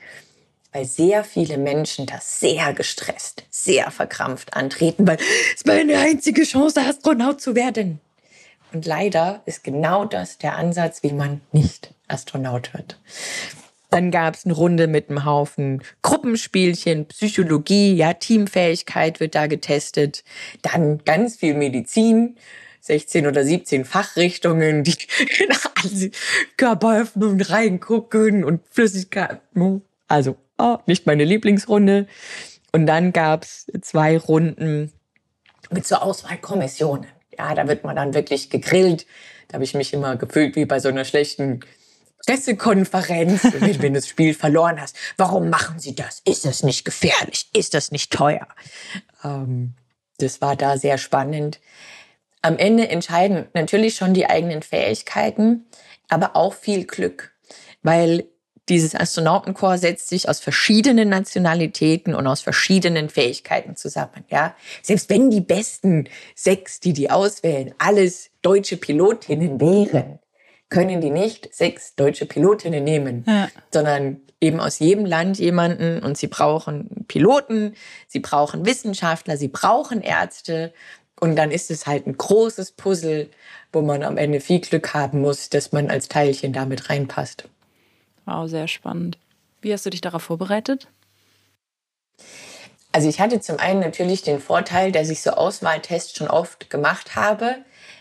Speaker 1: weil sehr viele Menschen das sehr gestresst, sehr verkrampft antreten, weil es meine einzige Chance, Astronaut zu werden. Und leider ist genau das der Ansatz, wie man nicht Astronaut wird. Dann gab es eine Runde mit einem Haufen Gruppenspielchen, Psychologie, ja, Teamfähigkeit wird da getestet. Dann ganz viel Medizin, 16 oder 17 Fachrichtungen, die in alle Körperöffnungen reingucken und Flüssigkeit. Also, oh, nicht meine Lieblingsrunde. Und dann gab es zwei Runden mit so Auswahlkommissionen. Ja, da wird man dann wirklich gegrillt. Da habe ich mich immer gefühlt wie bei so einer schlechten Pressekonferenz, wenn, wenn du das Spiel verloren hast. Warum machen sie das? Ist das nicht gefährlich? Ist das nicht teuer? Ähm, das war da sehr spannend. Am Ende entscheiden natürlich schon die eigenen Fähigkeiten, aber auch viel Glück, weil dieses Astronautenkorps setzt sich aus verschiedenen Nationalitäten und aus verschiedenen Fähigkeiten zusammen. Ja, selbst wenn die besten sechs, die die auswählen, alles deutsche Pilotinnen wären, können die nicht sechs deutsche Pilotinnen nehmen, ja. sondern eben aus jedem Land jemanden und sie brauchen Piloten, sie brauchen Wissenschaftler, sie brauchen Ärzte und dann ist es halt ein großes Puzzle, wo man am Ende viel Glück haben muss, dass man als Teilchen damit reinpasst.
Speaker 2: Wow, sehr spannend. Wie hast du dich darauf vorbereitet?
Speaker 1: Also ich hatte zum einen natürlich den Vorteil, dass ich so Auswahltests schon oft gemacht habe,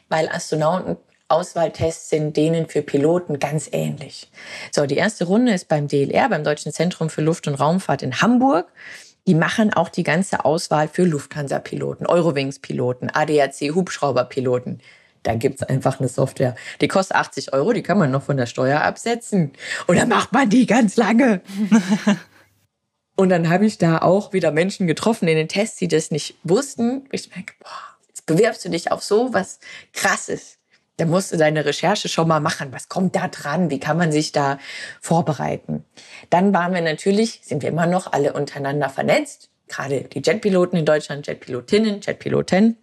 Speaker 1: weil Astronauten Auswahltests sind denen für Piloten ganz ähnlich. So, die erste Runde ist beim DLR, beim Deutschen Zentrum für Luft- und Raumfahrt in Hamburg. Die machen auch die ganze Auswahl für Lufthansa-Piloten, Eurowings-Piloten, ADAC-Hubschrauber-Piloten. Da gibt's einfach eine Software. Die kostet 80 Euro, die kann man noch von der Steuer absetzen. Und dann macht man die ganz lange. und dann habe ich da auch wieder Menschen getroffen in den Tests, die das nicht wussten. Ich denke, boah, jetzt bewirbst du dich auf so was Krasses. Da musst du deine Recherche schon mal machen. Was kommt da dran? Wie kann man sich da vorbereiten? Dann waren wir natürlich, sind wir immer noch alle untereinander vernetzt. Gerade die Jetpiloten in Deutschland, Jetpilotinnen, Jetpiloten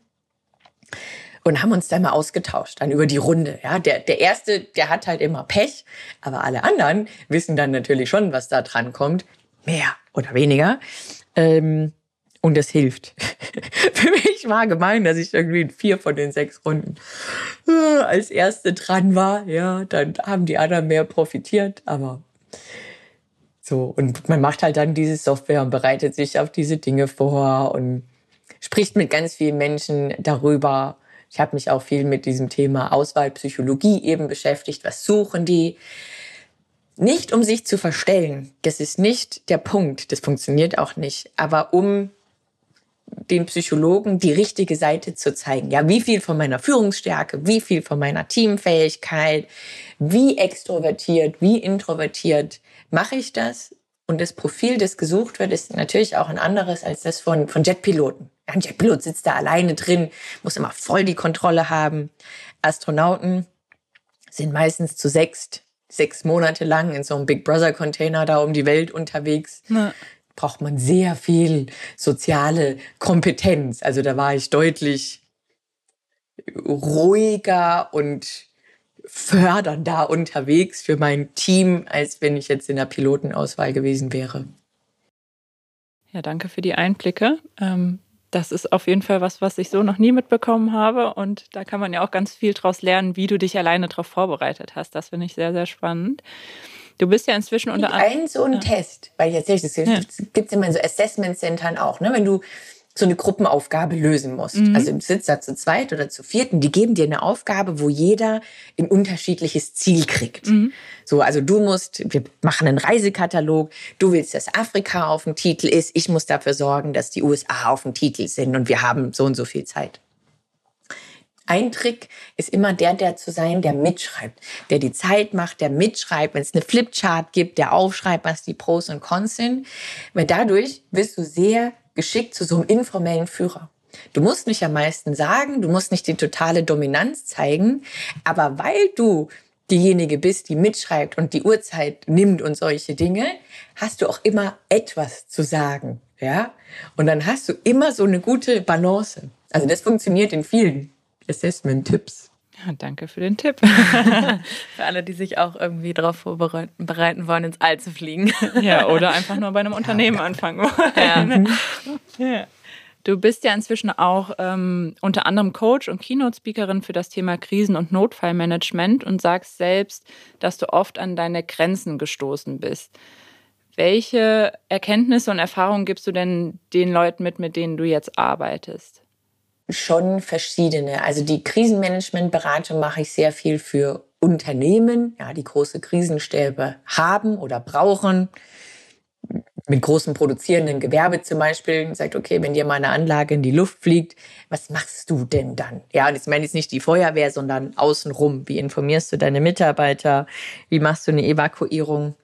Speaker 1: und haben uns da mal ausgetauscht, dann über die Runde. Ja, der, der erste, der hat halt immer Pech, aber alle anderen wissen dann natürlich schon, was da dran kommt. Mehr oder weniger. Ähm, und das hilft. Für mich war gemein, dass ich irgendwie in vier von den sechs Runden äh, als Erste dran war. Ja, dann haben die anderen mehr profitiert, aber so. Und man macht halt dann diese Software und bereitet sich auf diese Dinge vor und spricht mit ganz vielen Menschen darüber. Ich habe mich auch viel mit diesem Thema Auswahlpsychologie eben beschäftigt. Was suchen die? Nicht um sich zu verstellen. Das ist nicht der Punkt. Das funktioniert auch nicht. Aber um den Psychologen die richtige Seite zu zeigen. Ja, wie viel von meiner Führungsstärke, wie viel von meiner Teamfähigkeit, wie extrovertiert, wie introvertiert mache ich das? Und das Profil, das gesucht wird, ist natürlich auch ein anderes als das von, von Jetpiloten. Ein Jetpilot sitzt da alleine drin, muss immer voll die Kontrolle haben. Astronauten sind meistens zu sechst, sechs Monate lang in so einem Big Brother Container da um die Welt unterwegs. Ja. Braucht man sehr viel soziale Kompetenz. Also da war ich deutlich ruhiger und fördernder unterwegs für mein Team, als wenn ich jetzt in der Pilotenauswahl gewesen wäre.
Speaker 2: Ja, danke für die Einblicke. Ähm, das ist auf jeden Fall was, was ich so noch nie mitbekommen habe. Und da kann man ja auch ganz viel draus lernen, wie du dich alleine darauf vorbereitet hast. Das finde ich sehr, sehr spannend. Du bist ja inzwischen unter
Speaker 1: anderem. Ein so ein ja. Test, weil ich erzähle, das gibt es immer in so Assessment-Centern auch, ne? Wenn du so eine Gruppenaufgabe lösen musst. Mhm. Also im Sitz da zu zweit oder zu vierten, die geben dir eine Aufgabe, wo jeder ein unterschiedliches Ziel kriegt. Mhm. So, also du musst, wir machen einen Reisekatalog, du willst, dass Afrika auf dem Titel ist, ich muss dafür sorgen, dass die USA auf dem Titel sind und wir haben so und so viel Zeit. Ein Trick ist immer der, der zu sein, der mitschreibt, der die Zeit macht, der mitschreibt, wenn es eine Flipchart gibt, der aufschreibt, was die Pros und Cons sind. Weil dadurch wirst du sehr geschickt zu so einem informellen Führer. Du musst nicht am meisten sagen, du musst nicht die totale Dominanz zeigen, aber weil du diejenige bist, die mitschreibt und die Uhrzeit nimmt und solche Dinge, hast du auch immer etwas zu sagen, ja? Und dann hast du immer so eine gute Balance. Also das funktioniert in vielen Assessment-Tipps.
Speaker 2: Ja, danke für den Tipp.
Speaker 3: für alle, die sich auch irgendwie darauf vorbereiten wollen, ins All zu fliegen.
Speaker 2: ja, oder einfach nur bei einem Unternehmen anfangen wollen. Ja. ja. Du bist ja inzwischen auch ähm, unter anderem Coach und Keynote-Speakerin für das Thema Krisen- und Notfallmanagement und sagst selbst, dass du oft an deine Grenzen gestoßen bist. Welche Erkenntnisse und Erfahrungen gibst du denn den Leuten mit, mit denen du jetzt arbeitest?
Speaker 1: Schon verschiedene. Also die Krisenmanagementberatung mache ich sehr viel für Unternehmen, ja, die große Krisenstäbe haben oder brauchen mit großem produzierenden Gewerbe zum Beispiel sagt, okay, wenn dir mal eine Anlage in die Luft fliegt, was machst du denn dann? Ja, und ich meine jetzt nicht die Feuerwehr, sondern außenrum. Wie informierst du deine Mitarbeiter? Wie machst du eine Evakuierung?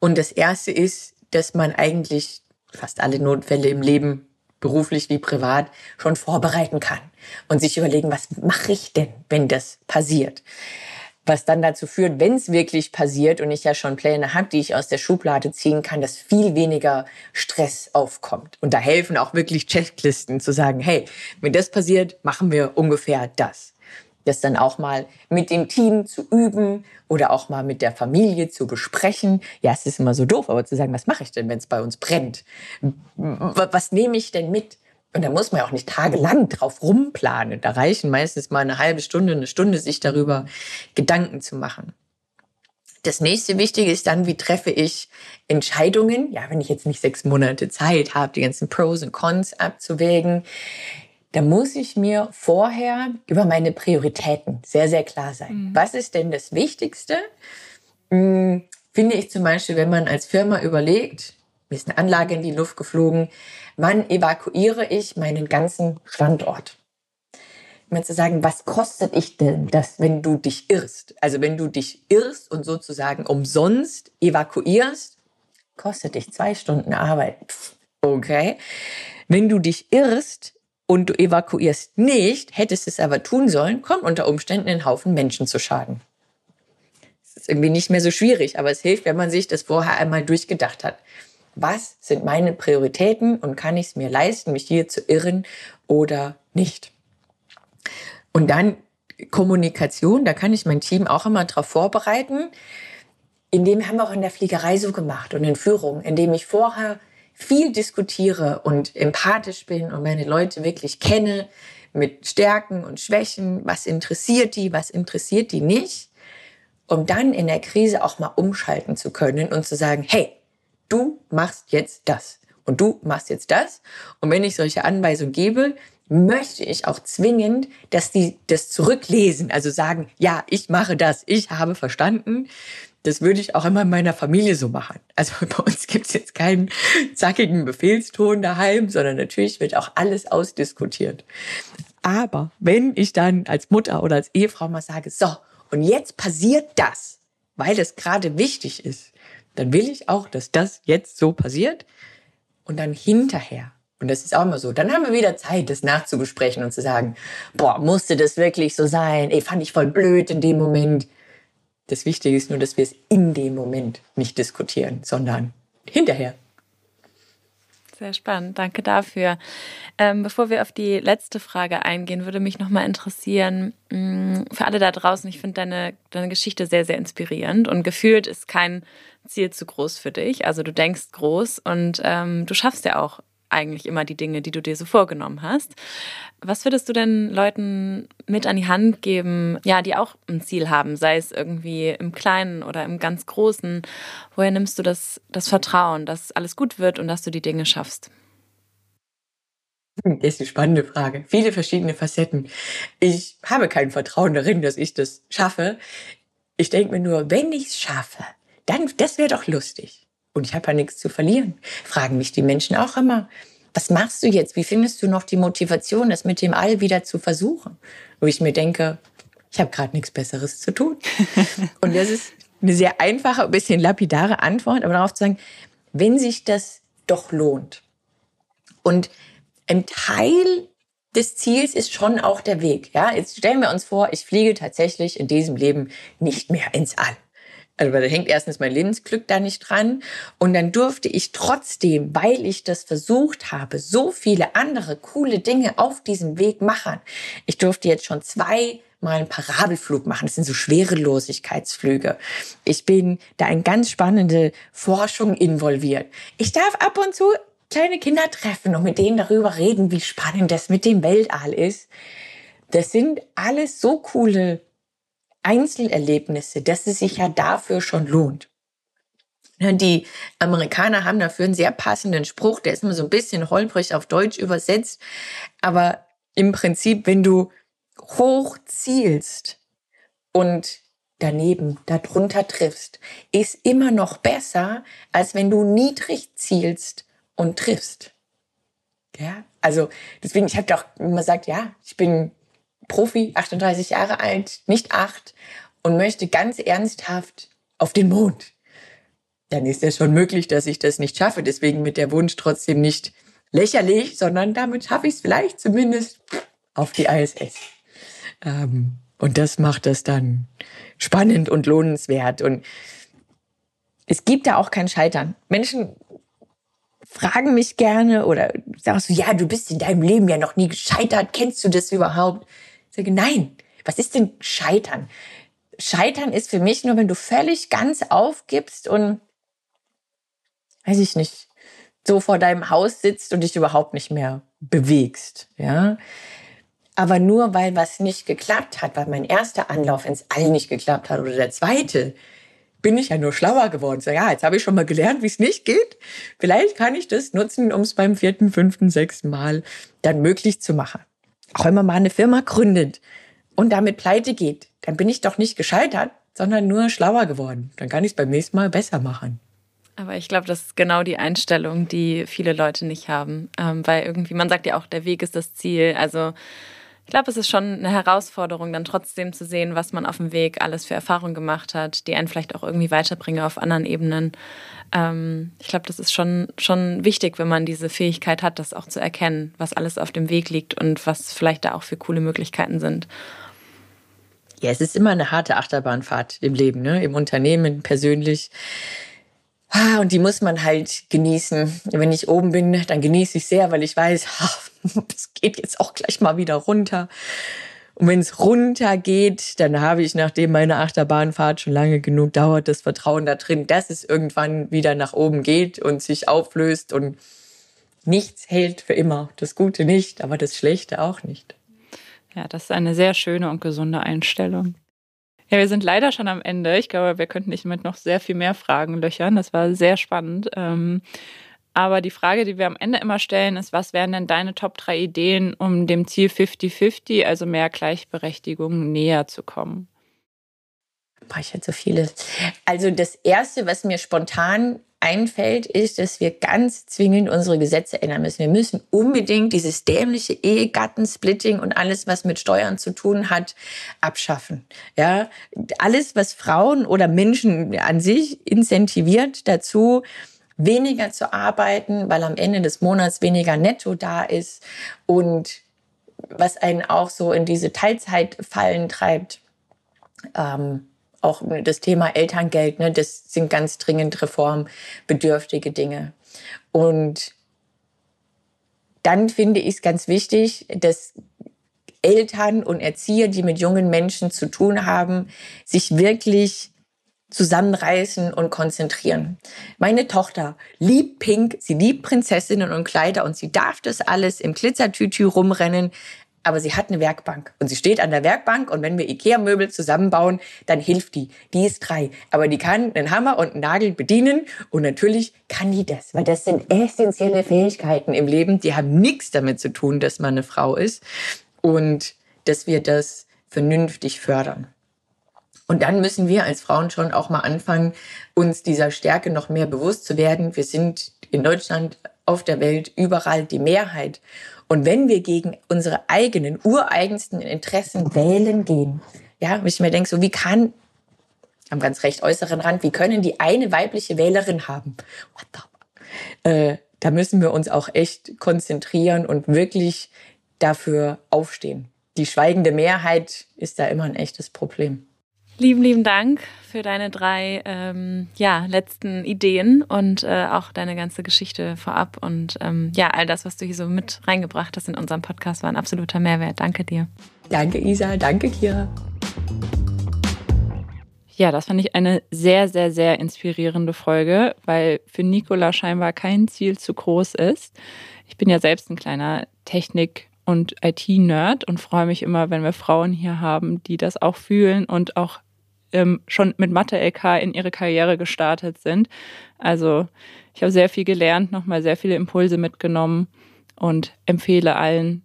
Speaker 1: Und das erste ist, dass man eigentlich fast alle Notfälle im Leben beruflich wie privat schon vorbereiten kann und sich überlegen, was mache ich denn, wenn das passiert? was dann dazu führt, wenn es wirklich passiert und ich ja schon Pläne habe, die ich aus der Schublade ziehen kann, dass viel weniger Stress aufkommt. Und da helfen auch wirklich Checklisten zu sagen, hey, wenn das passiert, machen wir ungefähr das. Das dann auch mal mit dem Team zu üben oder auch mal mit der Familie zu besprechen. Ja, es ist immer so doof, aber zu sagen, was mache ich denn, wenn es bei uns brennt? Was nehme ich denn mit? Und da muss man ja auch nicht tagelang drauf rumplanen. Da reichen meistens mal eine halbe Stunde, eine Stunde, sich darüber Gedanken zu machen. Das nächste Wichtige ist dann, wie treffe ich Entscheidungen? Ja, wenn ich jetzt nicht sechs Monate Zeit habe, die ganzen Pros und Cons abzuwägen, da muss ich mir vorher über meine Prioritäten sehr, sehr klar sein. Mhm. Was ist denn das Wichtigste? Hm, finde ich zum Beispiel, wenn man als Firma überlegt, mir ist eine Anlage in die Luft geflogen, wann evakuiere ich meinen ganzen Standort? Mal zu sagen, was kostet ich denn das, wenn du dich irrst? Also wenn du dich irrst und sozusagen umsonst evakuierst, kostet dich zwei Stunden Arbeit. Okay. Wenn du dich irrst und du evakuierst nicht, hättest es aber tun sollen, kommt unter Umständen ein Haufen Menschen zu Schaden. Das ist irgendwie nicht mehr so schwierig, aber es hilft, wenn man sich das vorher einmal durchgedacht hat was sind meine Prioritäten und kann ich es mir leisten, mich hier zu irren oder nicht. Und dann Kommunikation, da kann ich mein Team auch immer darauf vorbereiten. Indem haben wir auch in der Fliegerei so gemacht und in Führung, indem ich vorher viel diskutiere und empathisch bin und meine Leute wirklich kenne mit Stärken und Schwächen, was interessiert die, was interessiert die nicht, um dann in der Krise auch mal umschalten zu können und zu sagen, hey, du machst jetzt das und du machst jetzt das. Und wenn ich solche Anweisungen gebe, möchte ich auch zwingend, dass die das zurücklesen, also sagen, ja, ich mache das, ich habe verstanden. Das würde ich auch immer in meiner Familie so machen. Also bei uns gibt es jetzt keinen zackigen Befehlston daheim, sondern natürlich wird auch alles ausdiskutiert. Aber wenn ich dann als Mutter oder als Ehefrau mal sage, so, und jetzt passiert das, weil es gerade wichtig ist, dann will ich auch, dass das jetzt so passiert und dann hinterher. Und das ist auch immer so. Dann haben wir wieder Zeit, das nachzubesprechen und zu sagen, boah, musste das wirklich so sein? Ey, fand ich voll blöd in dem Moment. Das Wichtige ist nur, dass wir es in dem Moment nicht diskutieren, sondern hinterher.
Speaker 3: Sehr spannend, danke dafür. Ähm, bevor wir auf die letzte Frage eingehen, würde mich nochmal interessieren, mh, mm, für alle da draußen, ich finde deine, deine Geschichte sehr, sehr inspirierend und gefühlt ist kein Ziel zu groß für dich. Also du denkst groß und ähm, du schaffst ja auch eigentlich immer die Dinge, die du dir so vorgenommen hast. Was würdest du denn Leuten mit an die Hand geben, ja, die auch ein Ziel haben, sei es irgendwie im Kleinen oder im ganz Großen? Woher nimmst du das, das Vertrauen, dass alles gut wird und dass du die Dinge schaffst?
Speaker 1: Das ist eine spannende Frage. Viele verschiedene Facetten. Ich habe kein Vertrauen darin, dass ich das schaffe. Ich denke mir nur, wenn ich es schaffe, dann, das wäre doch lustig. Und ich habe ja nichts zu verlieren. Fragen mich die Menschen auch immer. Was machst du jetzt? Wie findest du noch die Motivation, das mit dem All wieder zu versuchen? Wo ich mir denke, ich habe gerade nichts Besseres zu tun. Und das ist eine sehr einfache, ein bisschen lapidare Antwort, aber darauf zu sagen, wenn sich das doch lohnt. Und ein Teil des Ziels ist schon auch der Weg. Ja, jetzt stellen wir uns vor, ich fliege tatsächlich in diesem Leben nicht mehr ins All Also da hängt erstens mein Lebensglück da nicht dran. Und dann durfte ich trotzdem, weil ich das versucht habe, so viele andere coole Dinge auf diesem Weg machen. Ich durfte jetzt schon zwei mal einen Parabelflug machen. Das sind so Schwerelosigkeitsflüge. Ich bin da in ganz spannende Forschung involviert. Ich darf ab und zu kleine Kinder treffen und mit denen darüber reden, wie spannend das mit dem Weltall ist. Das sind alles so coole Einzelerlebnisse, dass es sich ja dafür schon lohnt. Die Amerikaner haben dafür einen sehr passenden Spruch, der ist immer so ein bisschen holprig auf Deutsch übersetzt, aber im Prinzip, wenn du hoch zielst und daneben, darunter triffst, ist immer noch besser, als wenn du niedrig zielst und triffst. Ja, also deswegen, ich habe doch immer gesagt, ja, ich bin Profi, 38 Jahre alt, nicht acht und möchte ganz ernsthaft auf den Mond. Dann ist es schon möglich, dass ich das nicht schaffe. Deswegen mit der Wunsch trotzdem nicht lächerlich, sondern damit schaffe ich es vielleicht zumindest auf die ISS. Ähm, und das macht das dann spannend und lohnenswert. Und es gibt da auch kein Scheitern. Menschen fragen mich gerne oder sagst du, ja, du bist in deinem Leben ja noch nie gescheitert. Kennst du das überhaupt? Sage, nein. Was ist denn Scheitern? Scheitern ist für mich nur, wenn du völlig ganz aufgibst und, weiß ich nicht, so vor deinem Haus sitzt und dich überhaupt nicht mehr bewegst, ja. Aber nur weil was nicht geklappt hat, weil mein erster Anlauf ins All nicht geklappt hat oder der zweite, bin ich ja nur schlauer geworden. So, ja, jetzt habe ich schon mal gelernt, wie es nicht geht. Vielleicht kann ich das nutzen, um es beim vierten, fünften, sechsten Mal dann möglich zu machen. Auch wenn man mal eine Firma gründet und damit pleite geht, dann bin ich doch nicht gescheitert, sondern nur schlauer geworden. Dann kann ich es beim nächsten Mal besser machen.
Speaker 3: Aber ich glaube, das ist genau die Einstellung, die viele Leute nicht haben. Ähm, weil irgendwie, man sagt ja auch, der Weg ist das Ziel. Also glaube, es ist schon eine Herausforderung, dann trotzdem zu sehen, was man auf dem Weg alles für Erfahrungen gemacht hat, die einen vielleicht auch irgendwie weiterbringen auf anderen Ebenen. Ähm, ich glaube, das ist schon, schon wichtig, wenn man diese Fähigkeit hat, das auch zu erkennen, was alles auf dem Weg liegt und was vielleicht da auch für coole Möglichkeiten sind.
Speaker 1: Ja, es ist immer eine harte Achterbahnfahrt im Leben, ne? im Unternehmen, persönlich. Ah, und die muss man halt genießen. Wenn ich oben bin, dann genieße ich sehr, weil ich weiß, es geht jetzt auch gleich mal wieder runter. Und wenn es runter geht, dann habe ich, nachdem meine Achterbahnfahrt schon lange genug dauert, das Vertrauen da drin, dass es irgendwann wieder nach oben geht und sich auflöst und nichts hält für immer. Das Gute nicht, aber das Schlechte auch nicht.
Speaker 2: Ja, das ist eine sehr schöne und gesunde Einstellung. Ja, wir sind leider schon am Ende. Ich glaube, wir könnten dich mit noch sehr viel mehr Fragen löchern. Das war sehr spannend. Ähm, aber die Frage, die wir am Ende immer stellen, ist, was wären denn deine Top 3 Ideen, um dem Ziel 50-50, also mehr Gleichberechtigung, näher zu kommen?
Speaker 1: Boah, ich hätte so viele. Also das Erste, was mir spontan einfällt, ist, dass wir ganz zwingend unsere Gesetze ändern müssen. Wir müssen unbedingt dieses dämliche Ehegattensplitting und alles, was mit Steuern zu tun hat, abschaffen. Ja, alles, was Frauen oder Menschen an sich incentiviert dazu, weniger zu arbeiten, weil am Ende des Monats weniger netto da ist und was einen auch so in diese Teilzeitfallen treibt. Ähm, auch das Thema Elterngeld, ne, das sind ganz dringend reformbedürftige Dinge. Und dann finde ich es ganz wichtig, dass Eltern und Erzieher, die mit jungen Menschen zu tun haben, sich wirklich zusammenreißen und konzentrieren. Meine Tochter liebt Pink, sie liebt Prinzessinnen und Kleider und sie darf das alles im Glitzertütü rumrennen, aber sie hat eine Werkbank und sie steht an der Werkbank und wenn wir Ikea-Möbel zusammenbauen, dann hilft die. Die ist drei, aber die kann einen Hammer und einen Nagel bedienen und natürlich kann die das, weil das sind essentielle Fähigkeiten im Leben, die haben nichts damit zu tun, dass man eine Frau ist und dass wir das vernünftig fördern. Und dann müssen wir als Frauen schon auch mal anfangen, uns dieser Stärke noch mehr bewusst zu werden. Wir sind in Deutschland, auf der Welt, überall die Mehrheit. Und wenn wir gegen unsere eigenen, ureigensten Interessen wählen gehen, ja, wenn ich mir denke, so wie kann, am ganz recht äußeren Rand, wie können die eine weibliche Wählerin haben? Äh, da müssen wir uns auch echt konzentrieren und wirklich dafür aufstehen. Die schweigende Mehrheit ist da immer ein echtes Problem.
Speaker 3: Lieben, lieben Dank für deine drei ähm, ja, letzten Ideen und äh, auch deine ganze Geschichte vorab. Und ähm, ja, all das, was du hier so mit reingebracht hast in unserem Podcast, war ein absoluter Mehrwert. Danke dir.
Speaker 1: Danke, Isa. Danke, Kira.
Speaker 2: Ja, das fand ich eine sehr, sehr, sehr inspirierende Folge, weil für Nicola scheinbar kein Ziel zu groß ist. Ich bin ja selbst ein kleiner Technik- und IT-Nerd und freue mich immer, wenn wir Frauen hier haben, die das auch fühlen und auch ähm, schon mit Mathe-LK in ihre Karriere gestartet sind. Also ich habe sehr viel gelernt, nochmal sehr viele Impulse mitgenommen und empfehle allen,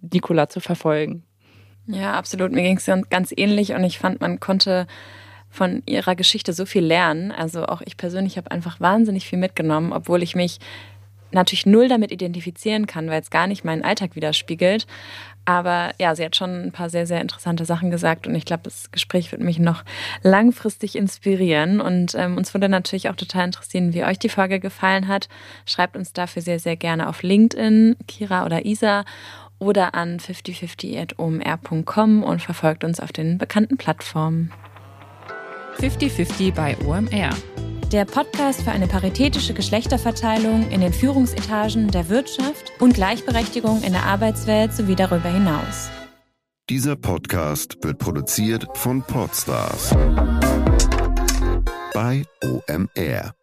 Speaker 2: Nicola zu verfolgen.
Speaker 3: Ja, absolut. Mir ging es ganz ähnlich und ich fand, man konnte von ihrer Geschichte so viel lernen. Also auch ich persönlich habe einfach wahnsinnig viel mitgenommen, obwohl ich mich natürlich null damit identifizieren kann, weil es gar nicht meinen Alltag widerspiegelt. Aber ja, sie hat schon ein paar sehr, sehr interessante Sachen gesagt und ich glaube, das Gespräch wird mich noch langfristig inspirieren. Und ähm, uns würde natürlich auch total interessieren, wie euch die Folge gefallen hat. Schreibt uns dafür sehr, sehr gerne auf LinkedIn, Kira oder Isa oder an 5050.omr.com und verfolgt uns auf den bekannten Plattformen.
Speaker 4: 5050 bei OMR
Speaker 3: der Podcast für eine paritätische Geschlechterverteilung in den Führungsetagen der Wirtschaft und Gleichberechtigung in der Arbeitswelt sowie darüber hinaus.
Speaker 5: Dieser Podcast wird produziert von Podstars bei OMR.